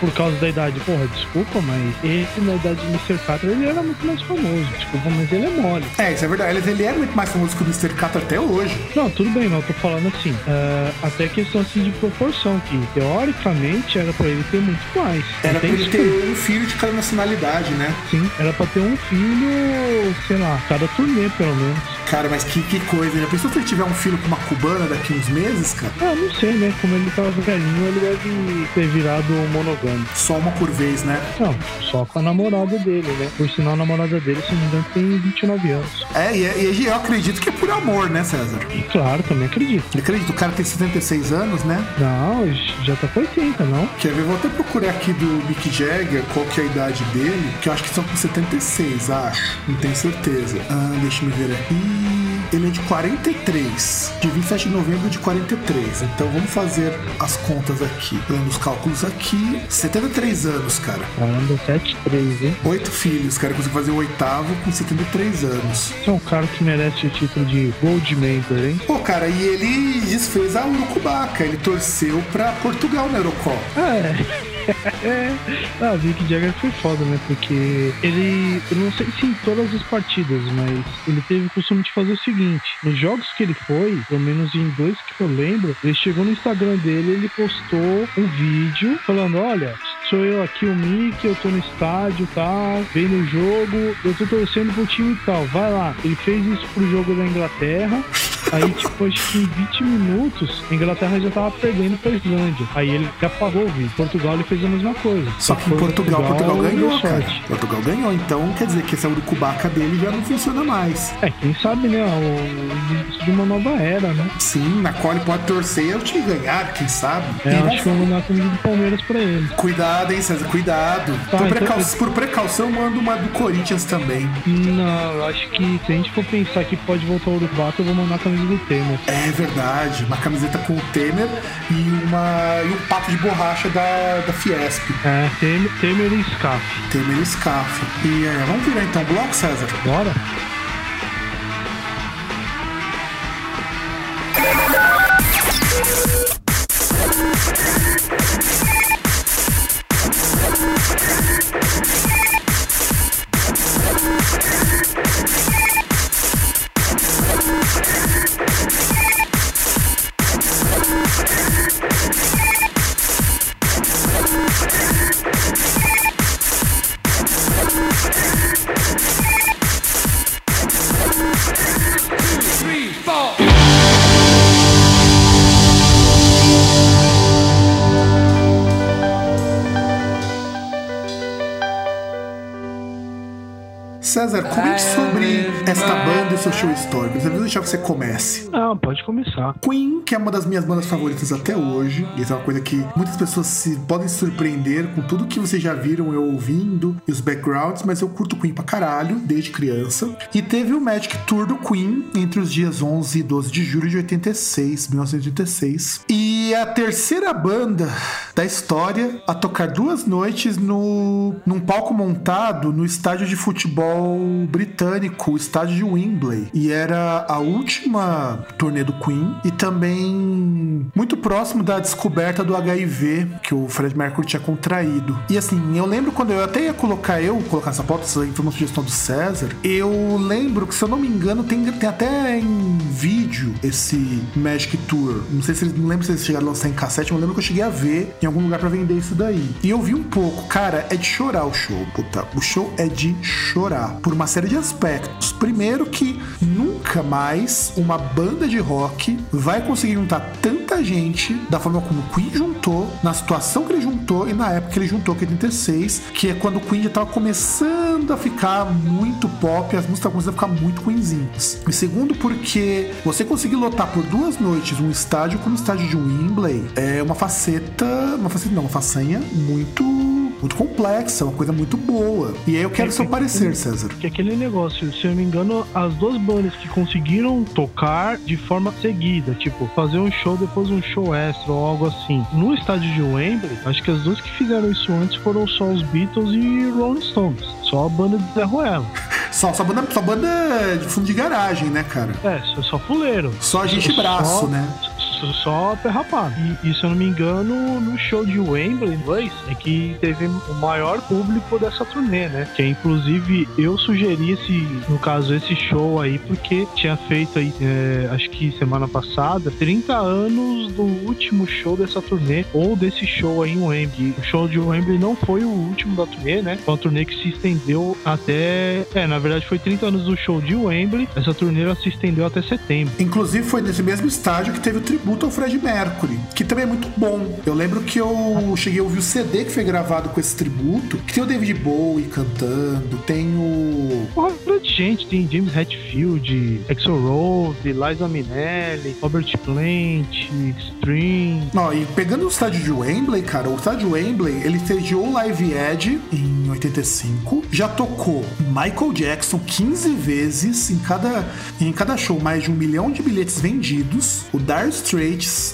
Por causa da idade, porra, desculpa, mas ele na idade de Mr. Catra ele era muito mais famoso. Desculpa, mas ele é mole. é, isso é verdade. Ele, ele é muito mais famoso que o Mr. Catra até hoje. Não, tudo bem, mas eu tô falando assim, é, até questão assim de proporção, que teoricamente era pra ele ter muito mais. Era pra ele ter um filho de cada nacionalidade, né? Sim, era pra ter um filho, sei lá, cada turnê pelo menos. Cara, mas que, que coisa, né? Pensou se ele tiver um filho com uma cubana daqui uns meses, cara? Ah, não sei, né? Como ele tava velhinho, ele deve ter virado monogâmico. Só uma por vez, né? Não, só com a namorada dele, né? Por sinal, a namorada dele, se não me engano, tem 29 anos. É, e, e eu acredito que é por amor, né, César? E claro, também acredito. Eu acredito, o cara tem 76 anos, né? Não, já tá com 80, não? Quer ver? Vou até procurar aqui do Mick Jagger qual que é a idade dele, que eu acho que são com 76, acho. Não tenho certeza. Ah, deixa eu ver aqui. Ele é de 43, de 27 de novembro de 43. Então vamos fazer as contas aqui, dando os cálculos aqui. 73 anos, cara. Caramba, 73, hein? Oito filhos, cara, conseguiu fazer o oitavo com 73 anos. Você é um cara que merece o título de Gold Member, hein? Pô, cara, e ele desfez a Urucubaca, ele torceu pra Portugal na Eurocopa. É. ah, Vic Jagger foi foda, né? Porque ele, eu não sei se em todas as partidas, mas ele teve o costume de fazer o seguinte: nos jogos que ele foi, pelo menos em dois que eu lembro, ele chegou no Instagram dele, ele postou um vídeo falando: Olha, sou eu aqui, o Mickey, eu tô no estádio tal, vem no jogo, eu tô torcendo pro time e tal, vai lá. Ele fez isso pro jogo da Inglaterra. Aí, tipo, acho que em 20 minutos, a Inglaterra já tava perdendo pra Islândia. Aí ele apagou o vídeo. Portugal ele fez a mesma coisa. Só que em Portugal, Portugal, ganhou, cara. Portugal ganhou, então quer dizer que essa urucubaca dele já não funciona mais. É, quem sabe, né? O início de uma nova era, né? Sim, na qual ele pode torcer eu te ganhar, quem sabe. É, eu acho que eu vou mandar comida do Palmeiras pra ele. Cuidado, hein, César, cuidado. Tá, por, precau... então... por precaução, mando uma do Corinthians também. Não, eu acho que se a gente for pensar que pode voltar o Urubato, eu vou mandar a do Temer. É verdade, uma camiseta com o Temer e, uma, e um pato de borracha da, da Fiesp. É, Temer, Temer e Scaf. Temer e Scaf. E é, vamos virar então o bloco, César? Bora. Esta banda e seu show histórico. Eu vou deixar que você comece. Não, pode começar. Queen, que é uma das minhas bandas favoritas até hoje, e é uma coisa que muitas pessoas se, podem se surpreender com tudo que vocês já viram eu ouvindo e os backgrounds, mas eu curto Queen pra caralho, desde criança. E teve o Magic Tour do Queen entre os dias 11 e 12 de julho de 86, 1986. E a terceira banda da história a tocar duas noites no, num palco montado no estádio de futebol britânico, o estádio de Wembley. E era a última turnê do Queen e também muito próximo da descoberta do HIV que o Fred Mercury tinha contraído. E assim, eu lembro quando eu até ia colocar eu, colocar essa pauta, essa foi uma sugestão do César, eu lembro que, se eu não me engano, tem, tem até em vídeo esse Magic Tour. Não sei se eles, não lembro se eles chegaram a lançar em cassete, eu lembro que eu cheguei a ver em algum lugar para vender isso daí. E eu vi um pouco, cara, é de chorar o show, puta. O show é de chorar por uma série de aspectos. Primeiro que nunca mais uma banda de rock vai conseguir juntar tanta gente da forma como o Queen juntou, na situação que ele juntou e na época que ele juntou, que é 86, que é quando o Queen já tava começando a ficar muito pop, as músicas começando a ficar muito Queenzinhas. E segundo, porque você conseguir lotar por duas noites um estádio como o estádio de É uma faceta, uma faceta não, uma façanha muito muito complexa, uma coisa muito boa. E aí eu quero é seu parecer, César. Que aquele negócio, se eu não me engano, as duas bandas que conseguiram tocar de forma seguida, tipo, fazer um show depois um show extra ou algo assim. No estádio de Wembley, acho que as duas que fizeram isso antes foram só os Beatles e Rolling Stones. Só a banda de Zé Ruela. Só, só, banda, só banda de fundo de garagem, né, cara? É, só, só fuleiro. Só a gente braço, só, né? Só perrapado. E, e se eu não me engano, no show de Wembley, inglês, é que teve o maior público dessa turnê, né? Que inclusive eu sugeri esse, no caso, esse show aí, porque tinha feito aí, é, acho que semana passada, 30 anos do último show dessa turnê, ou desse show aí em Wembley. O show de Wembley não foi o último da turnê, né? Foi uma turnê que se estendeu até. É, na verdade foi 30 anos do show de Wembley. Essa turnê se estendeu até setembro. Inclusive foi nesse mesmo estádio que teve o tributo tributo ao Fred Mercury, que também é muito bom. Eu lembro que eu cheguei a ouvir o CD que foi gravado com esse tributo, que tem o David Bowie cantando, tem o. Porra, Fred gente, tem James Hetfield, Axel Rose, Liza Minnelli, Robert Plant, String. Não, e pegando o estádio de Wembley, cara, o estádio Wembley, ele sediou o Live Edge em 85, já tocou Michael Jackson 15 vezes em cada, em cada show, mais de um milhão de bilhetes vendidos. O Dire Straits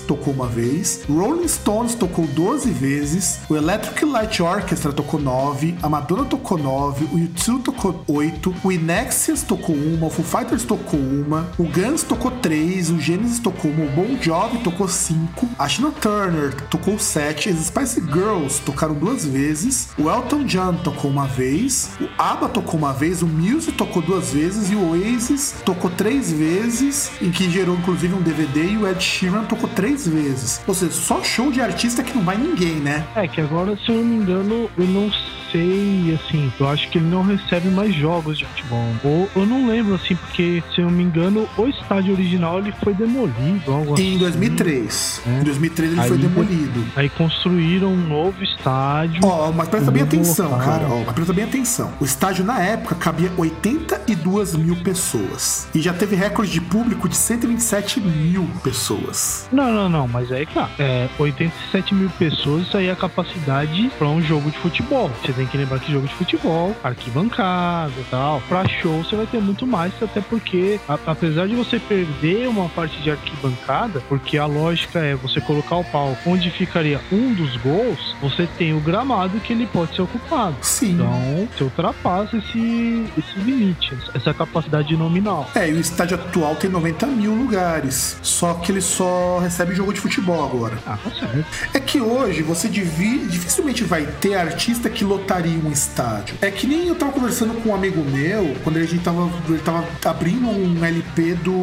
tocou uma vez, Rolling Stones tocou 12 vezes, o Electric Light Orchestra tocou 9, a Madonna tocou 9, o U2 tocou 8, o Inexias tocou uma, o Foo Fighters tocou uma, o Guns tocou 3, o Genesis tocou uma, o Bon Jovi tocou 5, a Tina Turner tocou 7, as Spice Girls tocaram duas vezes, o Elton John tocou uma vez, o ABBA tocou uma vez, o Muse tocou duas vezes e o Oasis tocou três vezes, em que gerou inclusive um DVD e o Ed Sheeran tocou três vezes. Ou seja, só show de artista que não vai ninguém, né? É, que agora, se eu não me engano, eu não sei, assim, eu acho que ele não recebe mais jogos de futebol. Ou eu não lembro, assim, porque, se eu não me engano, o estádio original ele foi demolido, algo assim. Em 2003. É. Em 2003 ele Aí foi de- demolido. Aí construíram um novo estádio. Ó, mas presta bem atenção, local. cara. Ó, mas presta bem atenção. O estádio na época cabia 82 mil pessoas. E já teve recorde de público de 127 mil pessoas. Não, não, não, mas aí tá. É, 87 mil pessoas, isso aí é a capacidade pra um jogo de futebol. Você tem que lembrar que jogo de futebol, arquibancada e tal. Pra show você vai ter muito mais, até porque, a- apesar de você perder uma parte de arquibancada, porque a lógica é você colocar o palco onde ficaria um dos gols, você tem o gramado que ele pode ser ocupado. Sim. Então, você ultrapassa esse, esse limite, essa capacidade nominal. É, e o estádio atual tem 90 mil lugares. Só que ele só recebe jogo de futebol agora. Ah, tá certo. É que hoje você dificilmente vai ter artista que lotaria um estádio. É que nem eu tava conversando com um amigo meu, quando a gente tava, ele tava abrindo um LP do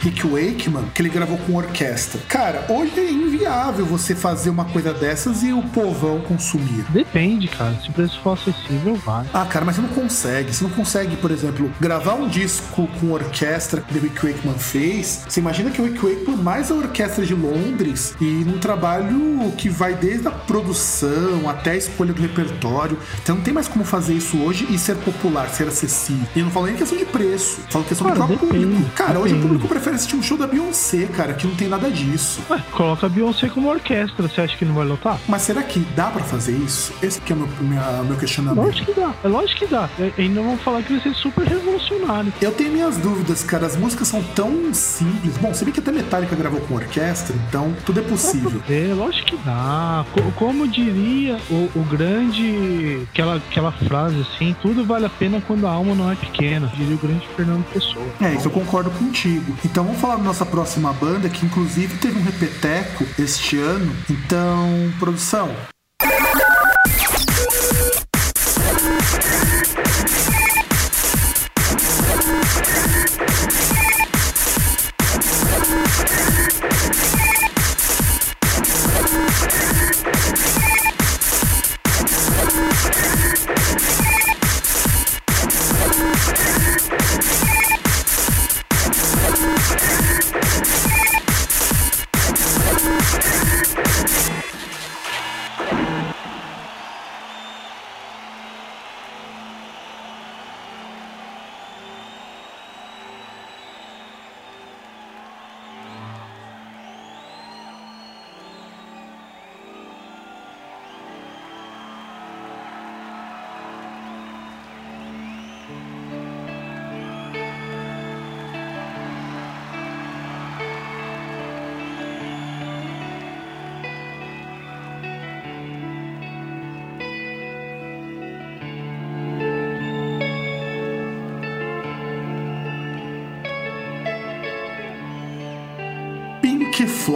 Rick Wakeman, que ele gravou com orquestra. Cara, hoje é inviável você fazer uma coisa dessas e o povão consumir. Depende, cara. Se o preço for acessível, vai. Ah, cara, mas você não consegue. Você não consegue, por exemplo, gravar um disco com orquestra que o Rick Wakeman fez. Você imagina que o Rick Wakeman mais a orquestra de Londres e num trabalho que vai desde a produção até a escolha do repertório. Então não tem mais como fazer isso hoje e ser popular, ser acessível. E eu não falo nem questão de preço, falo questão Cara, do próprio depende, público. Cara, hoje o depende. público prefere assistir um show da Beyoncé, cara, que não tem nada disso. Ué, coloca a Beyoncé como orquestra, você acha que não vai lotar? Mas será que dá pra fazer isso? Esse que é o meu, minha- meu questionamento. Lógico que dá, é lógico que dá. E ainda vão falar que vai ser super revolucionário. Eu tenho minhas dúvidas, cara. As músicas são tão simples. Bom, se bem que até Metallica gravou com orquestra, então tudo é possível. É, lógico que dá. Co- Como diria o, o grande. Aquela, aquela frase assim: tudo vale a pena quando a alma não é pequena. Diria o grande Fernando Pessoa. É, isso eu concordo contigo. Então vamos falar da nossa próxima banda, que inclusive teve um repeteco este ano. Então, produção.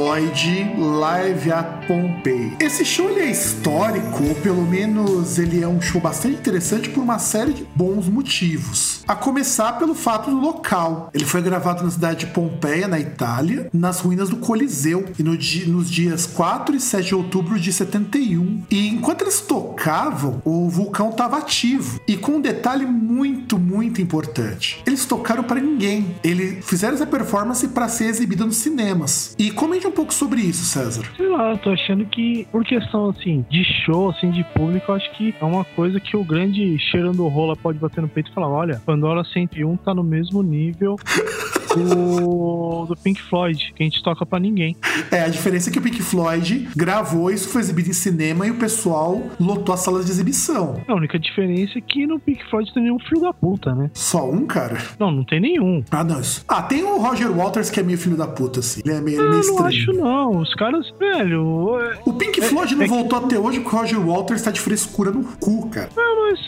Floyd Live at Pompeii. Esse show ele é histórico, ou pelo menos ele é um show bastante interessante por uma série de bons motivos. A começar pelo fato do local. Ele foi gravado na cidade de Pompeia, na Itália, nas ruínas do Coliseu, e no nos dias 4 e 7 de outubro de 71. E enquanto eles tocavam, o vulcão estava ativo. E com um detalhe muito, muito importante. Eles tocaram para ninguém. Eles fizeram essa performance para ser exibida nos cinemas. E comente um pouco sobre isso, César. Sei lá, tô achando que, por questão assim, de show, assim, de público, eu acho que é uma coisa que o grande cheirando rola pode bater no peito e falar: olha, Pandora 101 tá no mesmo nível do, do Pink Floyd, que a gente toca pra ninguém. É, a diferença é que o Pink Floyd gravou, isso foi exibido em cinema e o pessoal lotou as salas de exibição. A única diferença é que no Pink Floyd tem nenhum filho da puta, né? Só um, cara? Não, não tem nenhum. Ah, não. Isso. Ah, tem o Roger Waters que é meio filho da puta, assim. Ele é meio, Ah, meio não estranho. acho não. Os caras, velho. é- O Pink Floyd não é que- voltou até hoje porque o Roger Waters tá de frescura no cu, cara. Ah, mas,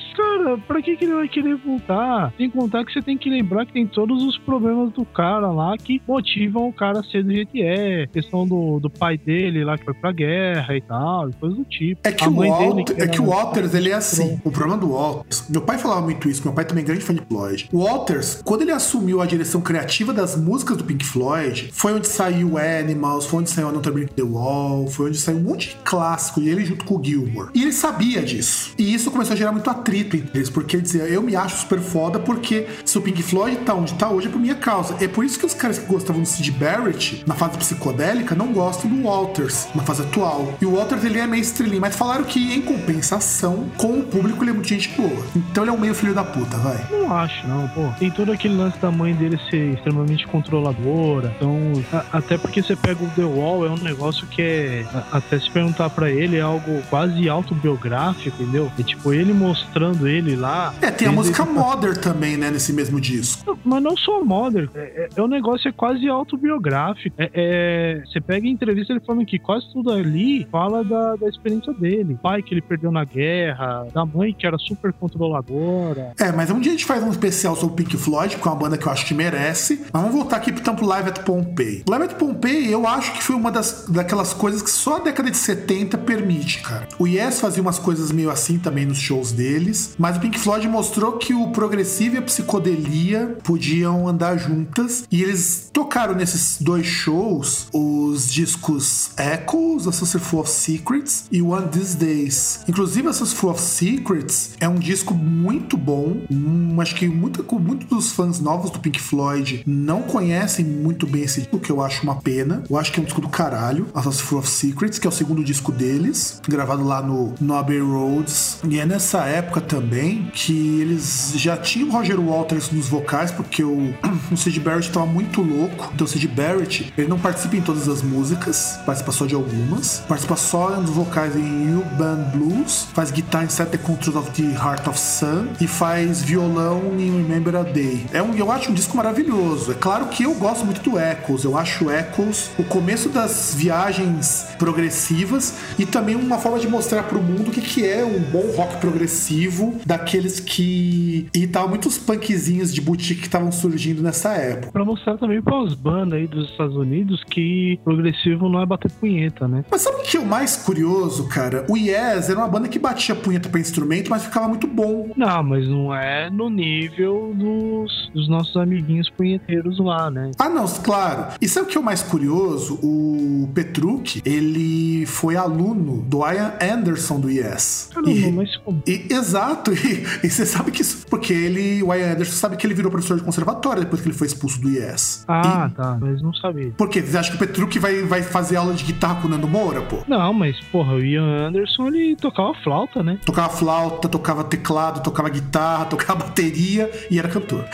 cara, pra que, que ele vai querer voltar? Sem contar que você tem que lembrar que tem todos os problemas do cara lá que motivam o cara a ser do jeito que é. Questão do, do pai dele lá que foi pra guerra e tal, e coisa do tipo. É que, A o, Walter, é que o Waters, ele é assim. O problema do Waters. Meu pai falava muito isso, meu pai também é grande fã de Floyd. O Waters, quando ele assumiu a direção criativa das músicas do Pink Floyd, foi onde saiu Animals, foi onde saiu Another Brick the Wall, foi onde saiu um monte de clássico, e ele junto com o Gilmore. E ele sabia disso. E isso começou a gerar muito atrito entre eles, porque dizia, eu me acho super foda, porque se o Pink Floyd tá onde tá hoje é por minha causa. É por isso que os caras que gostavam do Sid Barrett, na fase psicodélica, não gostam do Walters, na fase atual. E o Walters, ele é meio estrelinho, mas falaram que, em compensação, com o público, ele é muito gente boa. Então ele é um meio filho da puta, vai. Não acho, não, pô. Tem todo aquele lance da mãe dele ser extremamente controladora. Então, a- até porque você pega o The Wall, é um negócio que é. a- até se perguntar pra ele, é algo quase autobiográfico, entendeu? É tipo ele mostrando ele lá. É, tem a música ele- Mother também, né, nesse mesmo disco. Mas não só Mother, é, é, é um negócio é quase autobiográfico. É, é- você pega em entrevista ele falando que quase tudo ali fala da, da experiência dele. O pai que ele perdeu na guerra, da mãe que era super controladora. É, mas um dia a gente faz um especial sobre Pink Floyd, que é uma banda que eu acho que merece. Mas vamos voltar aqui pro tempo Live at Pompeii. Live at Pompeii, eu acho que foi uma das, daquelas coisas que só a década de 70 permite, cara. O Yes fazia umas coisas meio assim também nos shows deles, mas o Pink Floyd mostrou que o progressivo e a psicodelia podiam andar juntas. E eles tocaram nesses dois shows os discos Echoes, A Full of Secrets e One These Days. Inclusive, A Full of Secrets é um disco muito bom. Hum, acho que muito, muitos dos fãs novos do Pink Floyd não conhecem muito bem esse disco, que eu acho uma pena. Eu acho que é um disco do caralho. A Full of Secrets, que é o segundo disco deles, gravado lá no, no Abbey Roads. E é nessa época também que eles já tinham Roger Waters nos vocais, porque o, o Sid Barrett estava muito louco. Então o Sid Barrett, ele não participa em todas as músicas, participa só de algumas. Participa só nos vocais em You Band Blues, faz guitarra em Set the Controls of the Heart of Sun e faz violão em Remember a Day. É um, eu acho um disco maravilhoso. É claro que eu gosto muito do Echoes. Eu acho Echoes o começo das viagens progressivas e também uma forma de mostrar pro mundo o que, que é um bom rock progressivo daqueles que irritavam muitos punkzinhos de boutique que estavam surgindo nessa época. Pra mostrar também pras bandas aí dos Estados Unidos que progressivo não é bater punheta, né? Mas sabe o que é o mais curioso, cara? O Yes era uma banda que batia punheta pra instrumento, mas ficava muito bom. Não, mas não é no nível dos, dos nossos amiguinhos punheteiros lá, né? Ah, não, claro. E sabe o que é o mais curioso? O Petrucci, ele foi aluno do Ian Anderson do Yes. Caramba, E- mas como? E- exato, e, e você sabe que isso. Porque ele, o Ian Anderson, sabe que ele virou professor de conservatório depois que ele foi expulso do Yes. Ah, E, tá, mas não sabia. por quê? Você acha que o Petrucci vai, vai fazer aula de guitarra com o Nando Moura, pô? Não, mas, porra, o Ian Anderson, ele tocava flauta, né? Tocava flauta, tocava teclado, tocava guitarra, tocava bateria e era cantor.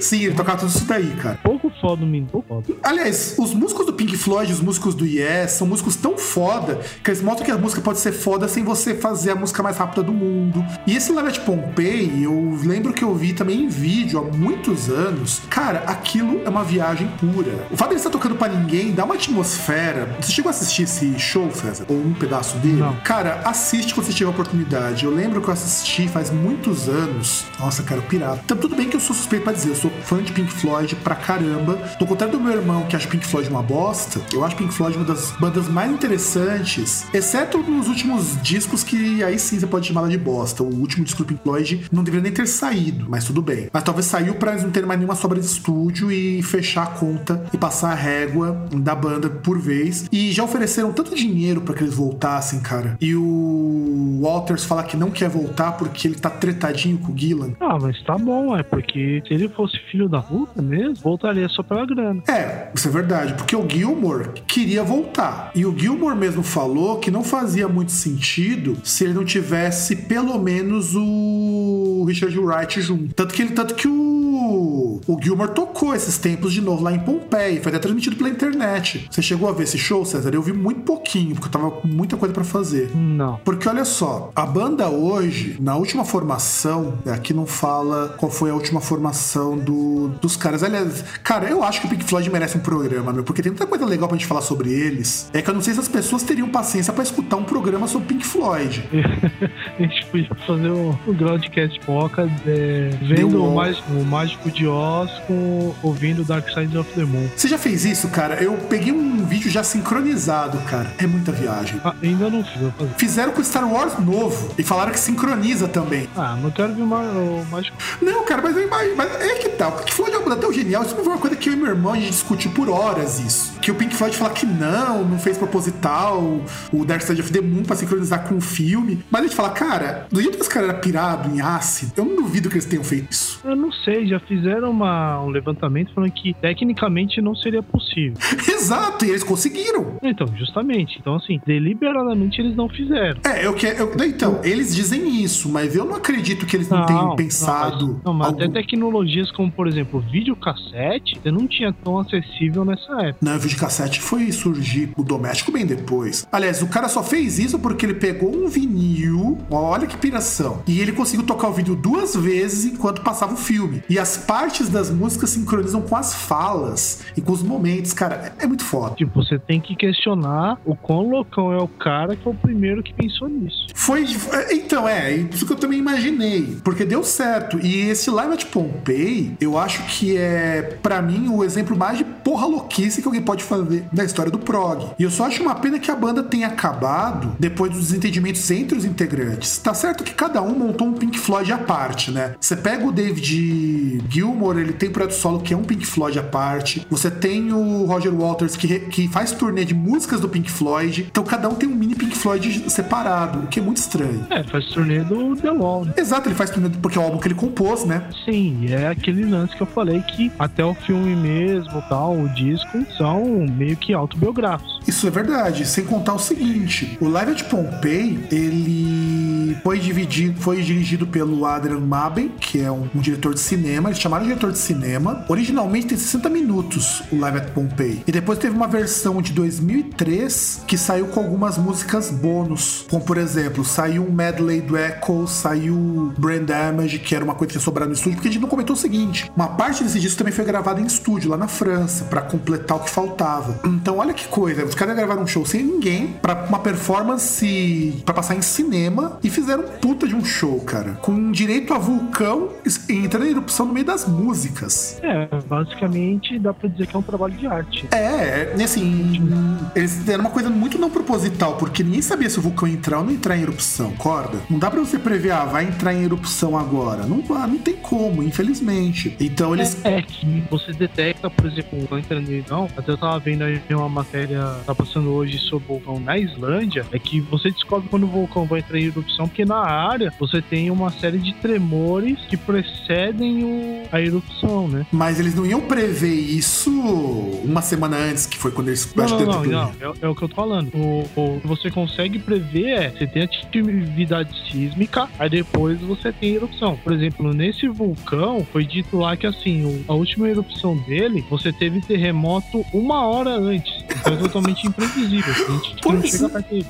Sim, ele tocava tudo isso daí, cara. Pouco foda, menino, pouco foda. Aliás, os músicos do Pink Floyd, os músicos do Yes, são músicos tão foda que eles mostram que a música pode ser foda sem você fazer a música mais rápida do mundo. E esse Live at Pompeii, eu lembro que eu vi também em vídeo há muitos anos. Cara, aquilo é uma viagem pura. O fato de ele estar tocando pra ninguém dá uma atmosfera. Você chegou a assistir esse show, César? Ou um pedaço dele? Não. Cara, assiste quando você tiver a oportunidade. Eu lembro que eu assisti faz muitos anos. Nossa, cara, o pirata. Então, tudo bem que eu sou suspeito pra dizer, eu sou fã de Pink Floyd pra caramba. Do contrário do meu irmão, que acha Pink Floyd uma bosta, eu acho Pink Floyd uma das bandas mais interessantes, exceto nos últimos discos que aí sim você pode chamar de bosta. O último disco do Pink Floyd não deveria nem ter saído, mas tudo bem. Mas talvez saiu pra eles não terem mais nenhuma sobra de estúdio e fechar a conta e passar a régua da banda por vez. E já ofereceram tanto dinheiro pra que eles voltassem, cara. E o o Walters fala que não quer voltar porque ele tá tretadinho com o Gillan. Ah, mas tá bom, é porque se ele fosse filho da puta mesmo, voltaria só pela grana. É, isso é verdade, porque o Gilmore queria voltar. E o Gilmore mesmo falou que não fazia muito sentido se ele não tivesse pelo menos o Richard Wright junto. Tanto que ele, tanto que o, o Gilmore tocou esses tempos de novo lá em Pompeii, foi até transmitido pela internet. Você chegou a ver esse show, César? Eu vi muito pouquinho, porque eu tava com muita coisa para fazer. Não. Porque olha só, a banda hoje, na última formação, aqui não fala qual foi a última formação do, dos caras. Aliás, cara, eu acho que o Pink Floyd merece um programa, meu, porque tem muita coisa legal pra gente falar sobre eles. É que eu não sei se as pessoas teriam paciência para escutar um programa sobre Pink Floyd. a gente podia fazer um, um Groundcast Poca é, vendo o, mágico, o Mágico de Oz com, ouvindo Dark Side of the Moon. Você já fez isso, cara? Eu peguei um vídeo já sincronizado, cara. É muita viagem. Ah, ainda não fiz. Fizeram com Star Wars novo e falaram que sincroniza também. Ah, não quero ver o Mágico. Não, cara, mas, eu imagino, mas é que tal. Tá, que foi uma tão genial. Isso foi uma coisa que eu e meu irmão a gente discutiu por horas isso. Que o Pink Floyd fala que não, não fez proposital o Dark Side of the Moon pra sincronizar com o filme. Mas a gente fala, cara, do jeito que os caras eram pirados em ácido, eu não duvido que eles tenham feito isso. Eu não sei, já fizeram uma, um levantamento falando que tecnicamente não seria possível. Exato, e eles conseguiram. Então, justamente. Então, assim, deliberadamente eles não fizeram. É, eu quero. Então, eles dizem isso, mas eu não acredito que eles não, não tenham pensado. Não, mas, não, mas algum... até tecnologias como, por exemplo, videocassete, você não tinha tão acessível nessa época. Não, o videocassete foi surgir o doméstico bem depois. Aliás, o cara só fez isso porque ele pegou um vinil, olha que piração, e ele conseguiu tocar o vídeo duas vezes enquanto passava o filme. E as partes das músicas sincronizam com as falas e com os momentos, cara, é muito foda. Tipo, você tem que questionar o quão loucão é o cara que foi o primeiro que pensou nisso. Foi. Então, é, isso que eu também imaginei. Porque deu certo. E esse Live at Pompeii, eu acho que é, para mim, o exemplo mais de porra louquice que alguém pode fazer na história do prog. E eu só acho uma pena que a banda tenha acabado depois dos desentendimentos entre os integrantes. Tá certo que cada um montou um Pink Floyd à parte, né? Você pega o David Gilmour, ele tem projeto solo que é um Pink Floyd à parte. Você tem o Roger Waters que, que faz turnê de músicas do Pink Floyd. Então cada um tem um mini Pink Floyd separado, o que é muito estranho. É, faz turnê do The Wall. Né? Exato, ele faz turnê porque é o álbum que ele compôs, né? Sim, é aquele lance que eu falei que até o filme mesmo, tal, o disco, são meio que autobiográficos. Isso é verdade, sem contar o seguinte, o Live at Pompeii, ele foi dividido, foi dirigido pelo Adrian Maben, que é um, um, diretor de cinema, eles chamaram de diretor de cinema. Originalmente tem 60 minutos o Live at Pompeii. E depois teve uma versão de 2003 que saiu com algumas músicas bônus, como por exemplo, saiu um medley do Echo, saiu Brand Damage, que era uma coisa que ia no estúdio, porque a gente não comentou o seguinte, uma parte desse disco também foi gravada em estúdio lá na França, para completar o que faltava. Então olha que coisa, os caras gravaram um show sem ninguém para uma performance para passar em cinema e fizeram puta de um show, cara, com direito a vulcão entrando em erupção no meio das músicas. É, basicamente dá para dizer que é um trabalho de arte. É, é assim, eles fizeram uma coisa muito não proposital, porque ninguém sabia se o vulcão entrar ou não entrar em erupção, corda? Não dá para você prever, ah, vai entrar em erupção agora. Não, ah, não tem como, infelizmente. Então eles. É, é que você detecta, por exemplo, o vulcão entrando em erupção. Até eu tava vendo aí uma matéria tá passando hoje sobre o vulcão na Islândia. É que você descobre quando o vulcão vai entrar em erupção, porque na área você tem uma série de tremores que precedem o, a erupção, né? Mas eles não iam prever isso uma semana antes, que foi quando eles. Não, não, não, não. É, é, o que eu tô falando. O, o que você consegue prever é você tem atividade sísmica, aí depois você tem erupção. Por exemplo, nesse vulcão, foi dito lá que assim, a última erupção dele, você teve terremoto uma hora antes. Então é totalmente imprevisível. A gente pois.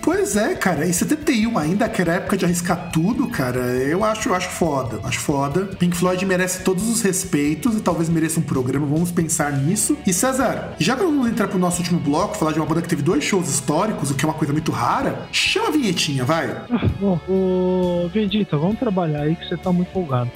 Pois é, cara. Em 71 ainda, que era época de arriscar tudo, cara, eu acho, eu acho foda. Acho foda. Pink Floyd merece todos os respeitos e talvez mereça um programa. Vamos pensar nisso. E César, já que vamos entrar pro nosso último bloco, falar de uma banda que teve dois shows históricos, o que é uma coisa muito rara, chama a vinhetinha, vai. Bom, ô vamos trabalhar aí que você tá muito empolgado.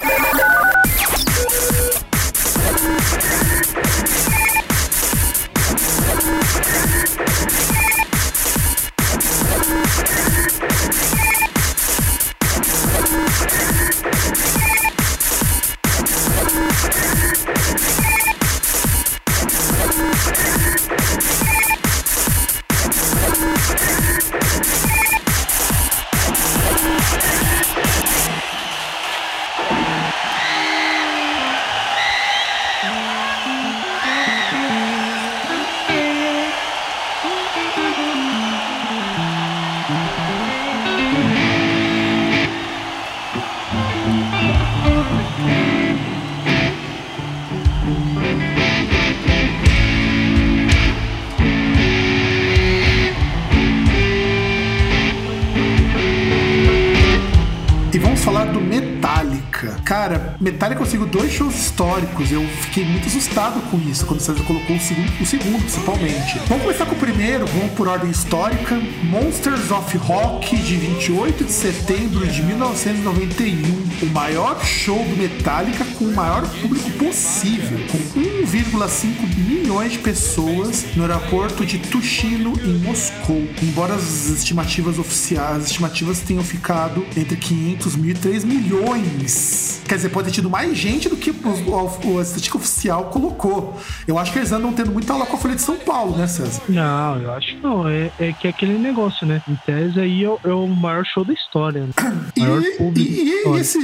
Eu fiquei muito assustado com isso, quando César colocou o segundo, o segundo, principalmente. Vamos começar com o primeiro, vamos por ordem histórica. Monsters of Rock, de 28 de setembro de 1991. O maior show do Metallica com o maior público possível, com 1,5 milhões de pessoas no aeroporto de Tushino, em Moscou. Embora as estimativas oficiais, as estimativas tenham ficado entre 500 mil e 3 milhões. Quer dizer, pode ter tido mais gente do que o, a estatística oficial colocou. Eu acho que eles andam tendo muita aula com a Folha de São Paulo, né, César? Não, eu acho que não. É, é que é aquele negócio, né? Em tese aí é o, é o maior show da história. Né? Maior e, público e, e esse,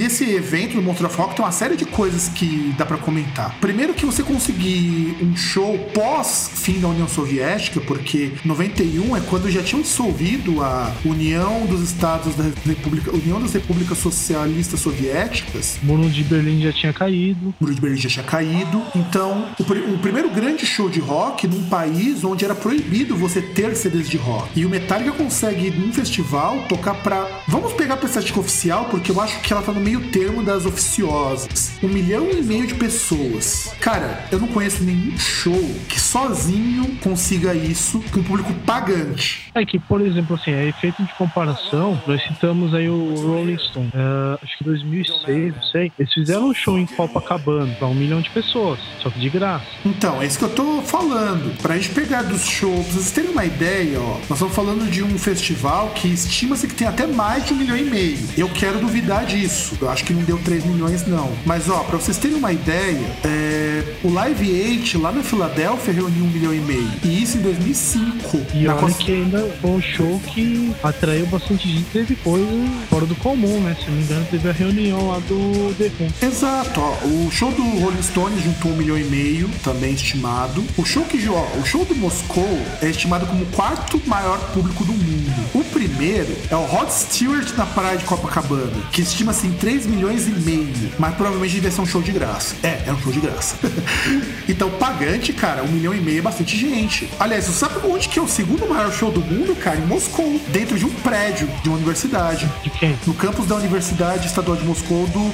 esse evento do Monstro of Rock tem uma série de coisas que dá para comentar. Primeiro que você conseguir um show pós fim da União Soviética, porque 91 é quando já tinham dissolvido a União dos Estados da República, União das Repúblicas Socialistas Soviéticas. O muro de Berlim já tinha caído. O muro de Berlim já tinha caído. Então, o, o primeiro grande show de rock num país onde era proibido você ter CDs de rock. E o Metallica consegue, num festival, tocar pra. Vamos pegar pra estatística oficial, porque eu acho que ela tá no meio termo das oficiosas. Um milhão e meio de pessoas. Cara, eu não conheço nenhum show que sozinho consiga isso com um público pagante. É que, por exemplo, assim, é efeito de comparação, nós citamos aí o Rolling Stone. É, acho que 2006, não sei. Eles fizeram um show em Copacabana pra um milhão de pessoas, só que de graça. Então, é isso que eu tô falando. Pra gente pegar dos shows, pra vocês terem uma ideia, ó, nós estamos falando de um festival que estima-se que tem até mais de um milhão e meio. Eu quero duvidar disso. Eu acho que não deu 3 milhões, não. Mas, ó, pra vocês terem uma ideia, é, o Live 8 lá na Filadélfia reuniu um milhão e meio. E isso em 2005. E olha cons... que ainda foi um show que atraiu bastante gente, teve coisa fora do comum, né? Se não me engano, teve a reunião lá do The Who. Exato, ó. O show do Rolling Stones juntou um milhão e meio, também estimado. O show que ó, o show do Moscou é estimado como o quarto maior público do mundo. O primeiro é o Rod Stewart na praia de Copacabana, que estima-se em 3 milhões e meio, mas provavelmente devia ser um show de graça. É, é um show de graça. então, pagante, cara, um milhão e meio é bastante gente. Aliás, você sabe onde que é o segundo maior show do mundo, cara? Em Moscou, dentro de um prédio de uma universidade. De quem? No campus da Universidade Estadual de Moscou do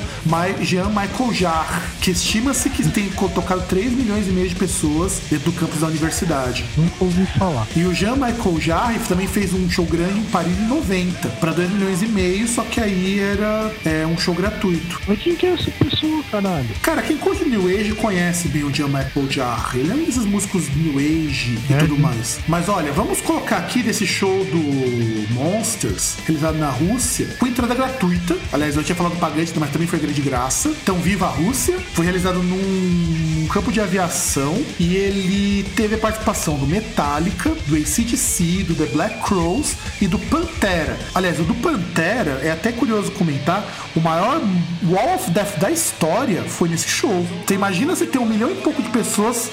Jean Michael Jarre, que estima-se que tem tocado 3 milhões e meio de pessoas dentro do campus da universidade. Nunca ouvi falar. E o Jean Michael Jarre também fez um show grande em Paris em 90, para 2 milhões e meio, só que aí era é, um show gratuito. Mas quem que é essa pessoa, caralho? Cara, quem curte New Age conhece bem o Jean Michael Jarre. Ele é um desses músicos New Age e é. tudo mais. Mas olha, vamos colocar aqui desse show do Monsters, realizado na Rússia, com entrada gratuita. Aliás, eu tinha falado pagante, mas também foi grande graça. Então, viva a Rússia! Foi realizado num campo de aviação e ele teve a participação do Metallica, do ACDC, do The Black Crows e do Pantera. Aliás, o do Pantera é até curioso comentar, o maior Wall of Death da história foi nesse show. Então imagina você ter um milhão e pouco de pessoas,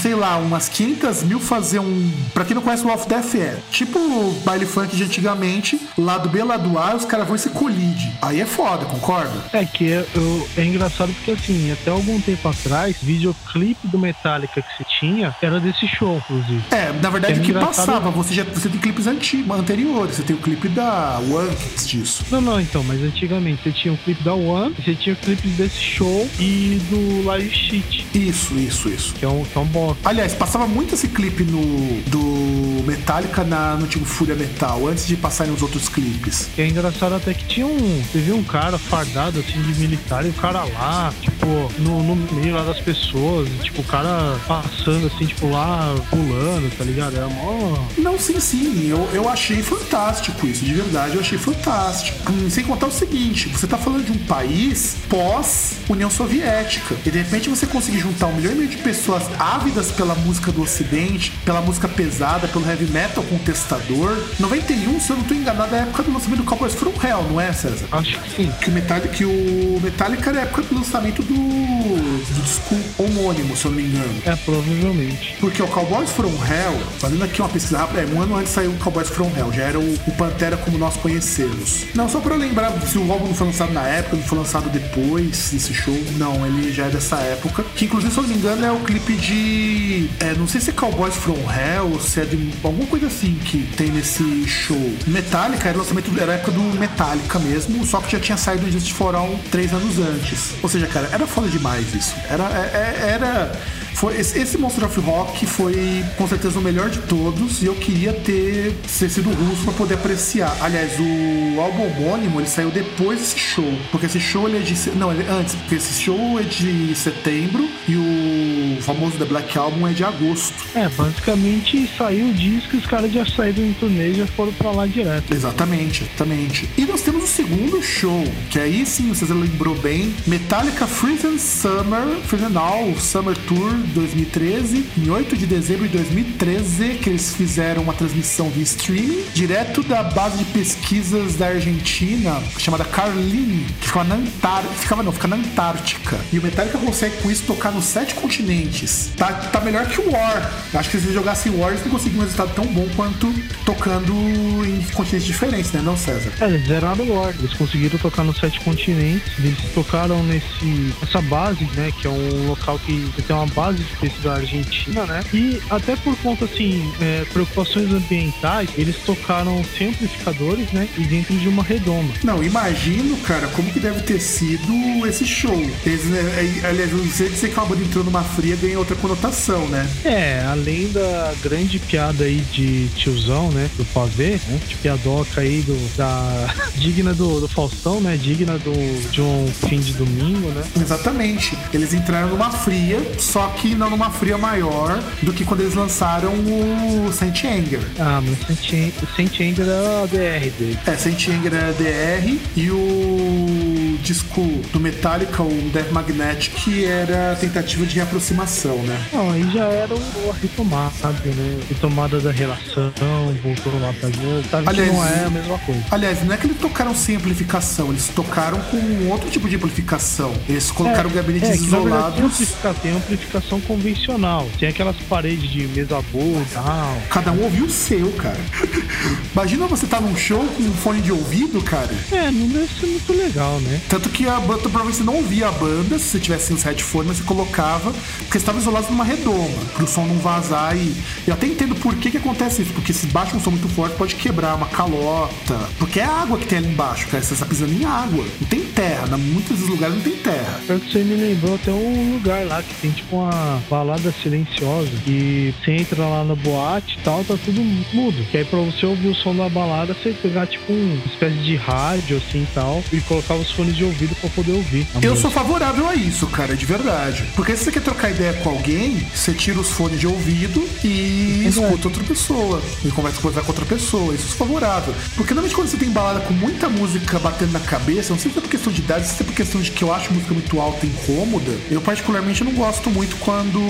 sei lá, umas 500 mil fazer um... Pra quem não conhece o Wall of Death é tipo o baile funk de antigamente, lado B, lado A, os caras vão e se colide. Aí é foda, concorda? É que é, eu, é engraçado porque assim, até algum tempo atrás, videoclipe do Metallica que você tinha era desse show, inclusive. É, na verdade, é o que passava, você já você tem clipes antigos, anteriores, você tem o clipe da One disso. Não, não, então, mas antigamente você tinha o clipe da One, você tinha o clipe desse show e do Live Sheet. Isso, isso, isso. Que é um, que é um box. Aliás, passava muito esse clipe no do Metallica na, no antigo Fúria Metal, antes de passar nos outros clipes. Que é engraçado até que tinha um. Você um cara fardado assim de militar e o cara lá, tipo, no, no meio lá das pessoas, tipo, o cara passando assim, tipo, lá pulando, tá ligado? Era mó. Não, sim, sim. Eu, eu achei fantástico isso, de verdade, eu achei fantástico. Hum, sem contar o seguinte, você tá falando de um país pós-União Soviética. E de repente você conseguir juntar um milhão e meio de pessoas ávidas pela música do Ocidente, pela música pesada, pelo heavy metal contestador. 91, se eu não tô enganado, é a época do lançamento do Cowboys From Hell, não é, César? Acho que sim. Que Metallica, que o Metallica era a época do lançamento do, do disco homônimo, se eu não me engano. É, provavelmente. Porque o Cowboys From Hell, fazendo aqui uma pesquisa rápida, é um ano antes saiu o Cowboys From Hell, já era o, o Pantera como nós conhecemos. Não, só pra lembrar se o álbum não foi lançado na época, não foi lançado depois desse show, não, ele já é dessa época. Que inclusive, se eu não me engano, é o clipe de. É, não sei se é Cowboys From Hell ou se é de alguma coisa assim que tem nesse show. Metallica era lançamento, era época do Metallica mesmo, só que já tinha saído Just For All três anos antes. Ou seja, cara, era foda demais isso. Era, é, é, era foi, esse Monster of Rock foi com certeza o melhor de todos e eu queria ter, ter sido russo para poder apreciar. Aliás, o álbum homônimo ele saiu depois desse show, porque esse show ele é de. Não, ele, antes, porque esse show é de setembro e o famoso The Black Album é de agosto. É, basicamente saiu o disco e os caras já saíram em turnê e já foram pra lá direto. Exatamente, exatamente. E nós temos o segundo show, que aí sim, você lembrou bem, Metallica Freezing Summer, Freezing Summer Tour 2013, em 8 de dezembro de 2013, que eles fizeram uma transmissão de streaming direto da base de pesquisas da Argentina, chamada Carlini, que ficava na Antártica, ficava não, fica na Antártica. E o Metallica consegue com isso tocar nos sete continentes. Tá, tá melhor que o War. Acho que se eles jogassem War, eles não conseguiam um resultado tão bom quanto tocando em continentes diferentes, né, não, César? É, eles zeraram o War. Eles conseguiram tocar nos sete continentes. Eles tocaram nesse essa base, né, que é um local que tem uma base de pesquisa da Argentina, né? E até por conta, assim, é, preocupações ambientais, eles tocaram sem amplificadores, né? E dentro de uma redoma. Não, imagino, cara, como que deve ter sido esse show. Eles, né, é, aliás, você dizer que uma banda entrou numa fria ganha outra conotação, né? É, além da grande piada aí de tiozão, né? Do pavê, né? De piadoca aí do, da digna do, do Faustão, né? Digna do, de um fim de domingo, né? Exatamente. Eles entraram numa fria, só que não numa fria maior do que quando eles lançaram o Saint Anger. Ah, mas o Saint Anger era a DR dele. É, Saint Anger era a DR e o disco do Metallica, o Death Magnetic, era a tentativa de reaproximação, né? Não, aí já era a retomada, né? Retomada da relação, voltou lá pra. Sabe aliás, que não é a mesma coisa. Aliás, não é que eles tocaram sem amplificação, eles tocaram com outro tipo de amplificação. Eles colocaram é, gabinetes é, isolados. Tem amplificação, tem amplificação convencional. Tem aquelas paredes de mesa boa e tal. Cada um ouviu o seu, cara. Imagina você tá num show com um fone de ouvido, cara. É, não deve ser muito legal, né? Tanto que a banda, provavelmente você não ouvia a banda, se você tivesse os headphones, você colocava, porque estava isolado numa redoma, pro som não vazar e. Eu até entendo por que, que acontece isso, porque se baixa um som muito forte, pode quebrar uma calota. Porque é água que tem ali embaixo, cara. Você está pisando em água. Não tem terra. Muitos lugares não tem terra. Você me lembrou até um lugar lá que tem tipo uma balada silenciosa. E você entra lá na boate e tal, tá tudo mudo. Que aí pra você ouvir o som da balada, você pegar tipo uma espécie de rádio assim e tal, e colocar os fones de ouvido pra poder ouvir. Eu música. sou favorável a isso, cara, de verdade. Porque se você quer trocar ideia com alguém, você tira os fones de ouvido e é escuta outra pessoa. E começa a conversar com outra pessoa. Isso é favorável. Porque normalmente quando você tem balada com muita música batendo na cabeça, não sei se é por questão de idade, se é por questão de que eu acho música muito alta e incômoda, eu particularmente não gosto muito quando,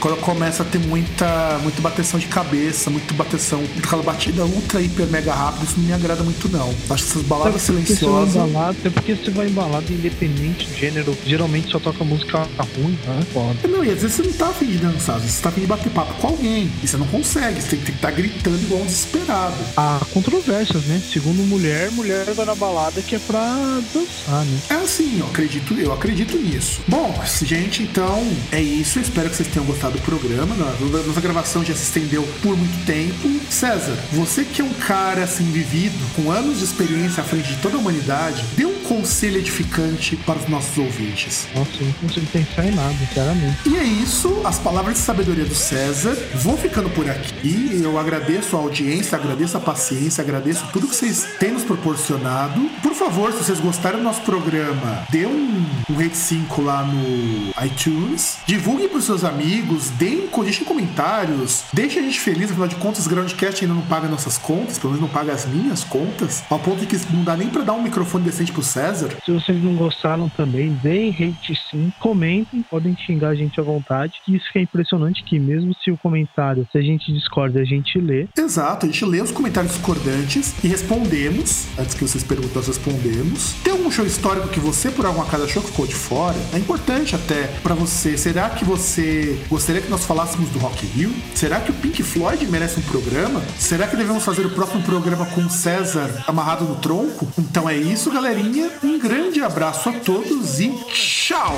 quando começa a ter muita, muita bateção de cabeça, muito bateção, aquela batida ultra, hiper, mega rápida, isso não me agrada muito não. Acho que essas baladas silenciosas. Até porque você vai embalado independente do gênero, geralmente só toca música ruim, né? Foda. Não, e às vezes você não tá afim de dançar, você tá afim de bater papo com alguém. E você não consegue, você tem que estar tá gritando igual um desesperado. Há controvérsias, né? Segundo mulher, mulher vai na balada que é pra dançar, né? É assim, eu acredito, eu acredito nisso. Bom, gente, então é isso. Eu espero que vocês tenham gostado do programa. Nossa gravação já se estendeu por muito tempo. César, você que é um cara assim vivido, com anos de experiência à frente de toda a humanidade, dê um conselho edificante para os nossos ouvintes. Nossa, eu não consigo pensar em nada, sinceramente. E é isso, as palavras de sabedoria do César. Vou ficando por aqui. Eu agradeço a audiência, agradeço a paciência, agradeço tudo que vocês têm nos proporcionado. Por favor, se vocês gostaram do nosso programa, dê um, um rate 5 lá no iTunes. Divulguem para os seus amigos, deem, deixem comentários, deixem a gente feliz, afinal de contas, o Groundcast ainda não paga nossas contas, pelo menos não paga as minhas contas, ao ponto de que não dá nem para dar um microfone decente pro César. Se vocês não gostaram também, deem rate sim, comentem, podem xingar a gente à vontade. Isso que é impressionante que mesmo se o comentário, se a gente discorda, a gente lê. Exato, a gente lê os comentários discordantes e respondemos. Antes que vocês perguntem, nós respondemos. Tem algum show histórico que você, por alguma acaso, achou que ficou de fora? É importante até para você. Será que você gostaria que nós falássemos do Rock Rio? Será que o Pink Floyd merece um programa? Será que devemos fazer o próximo programa com o César amarrado no tronco? Então é isso, galerinha. Um grande abraço a todos e tchau!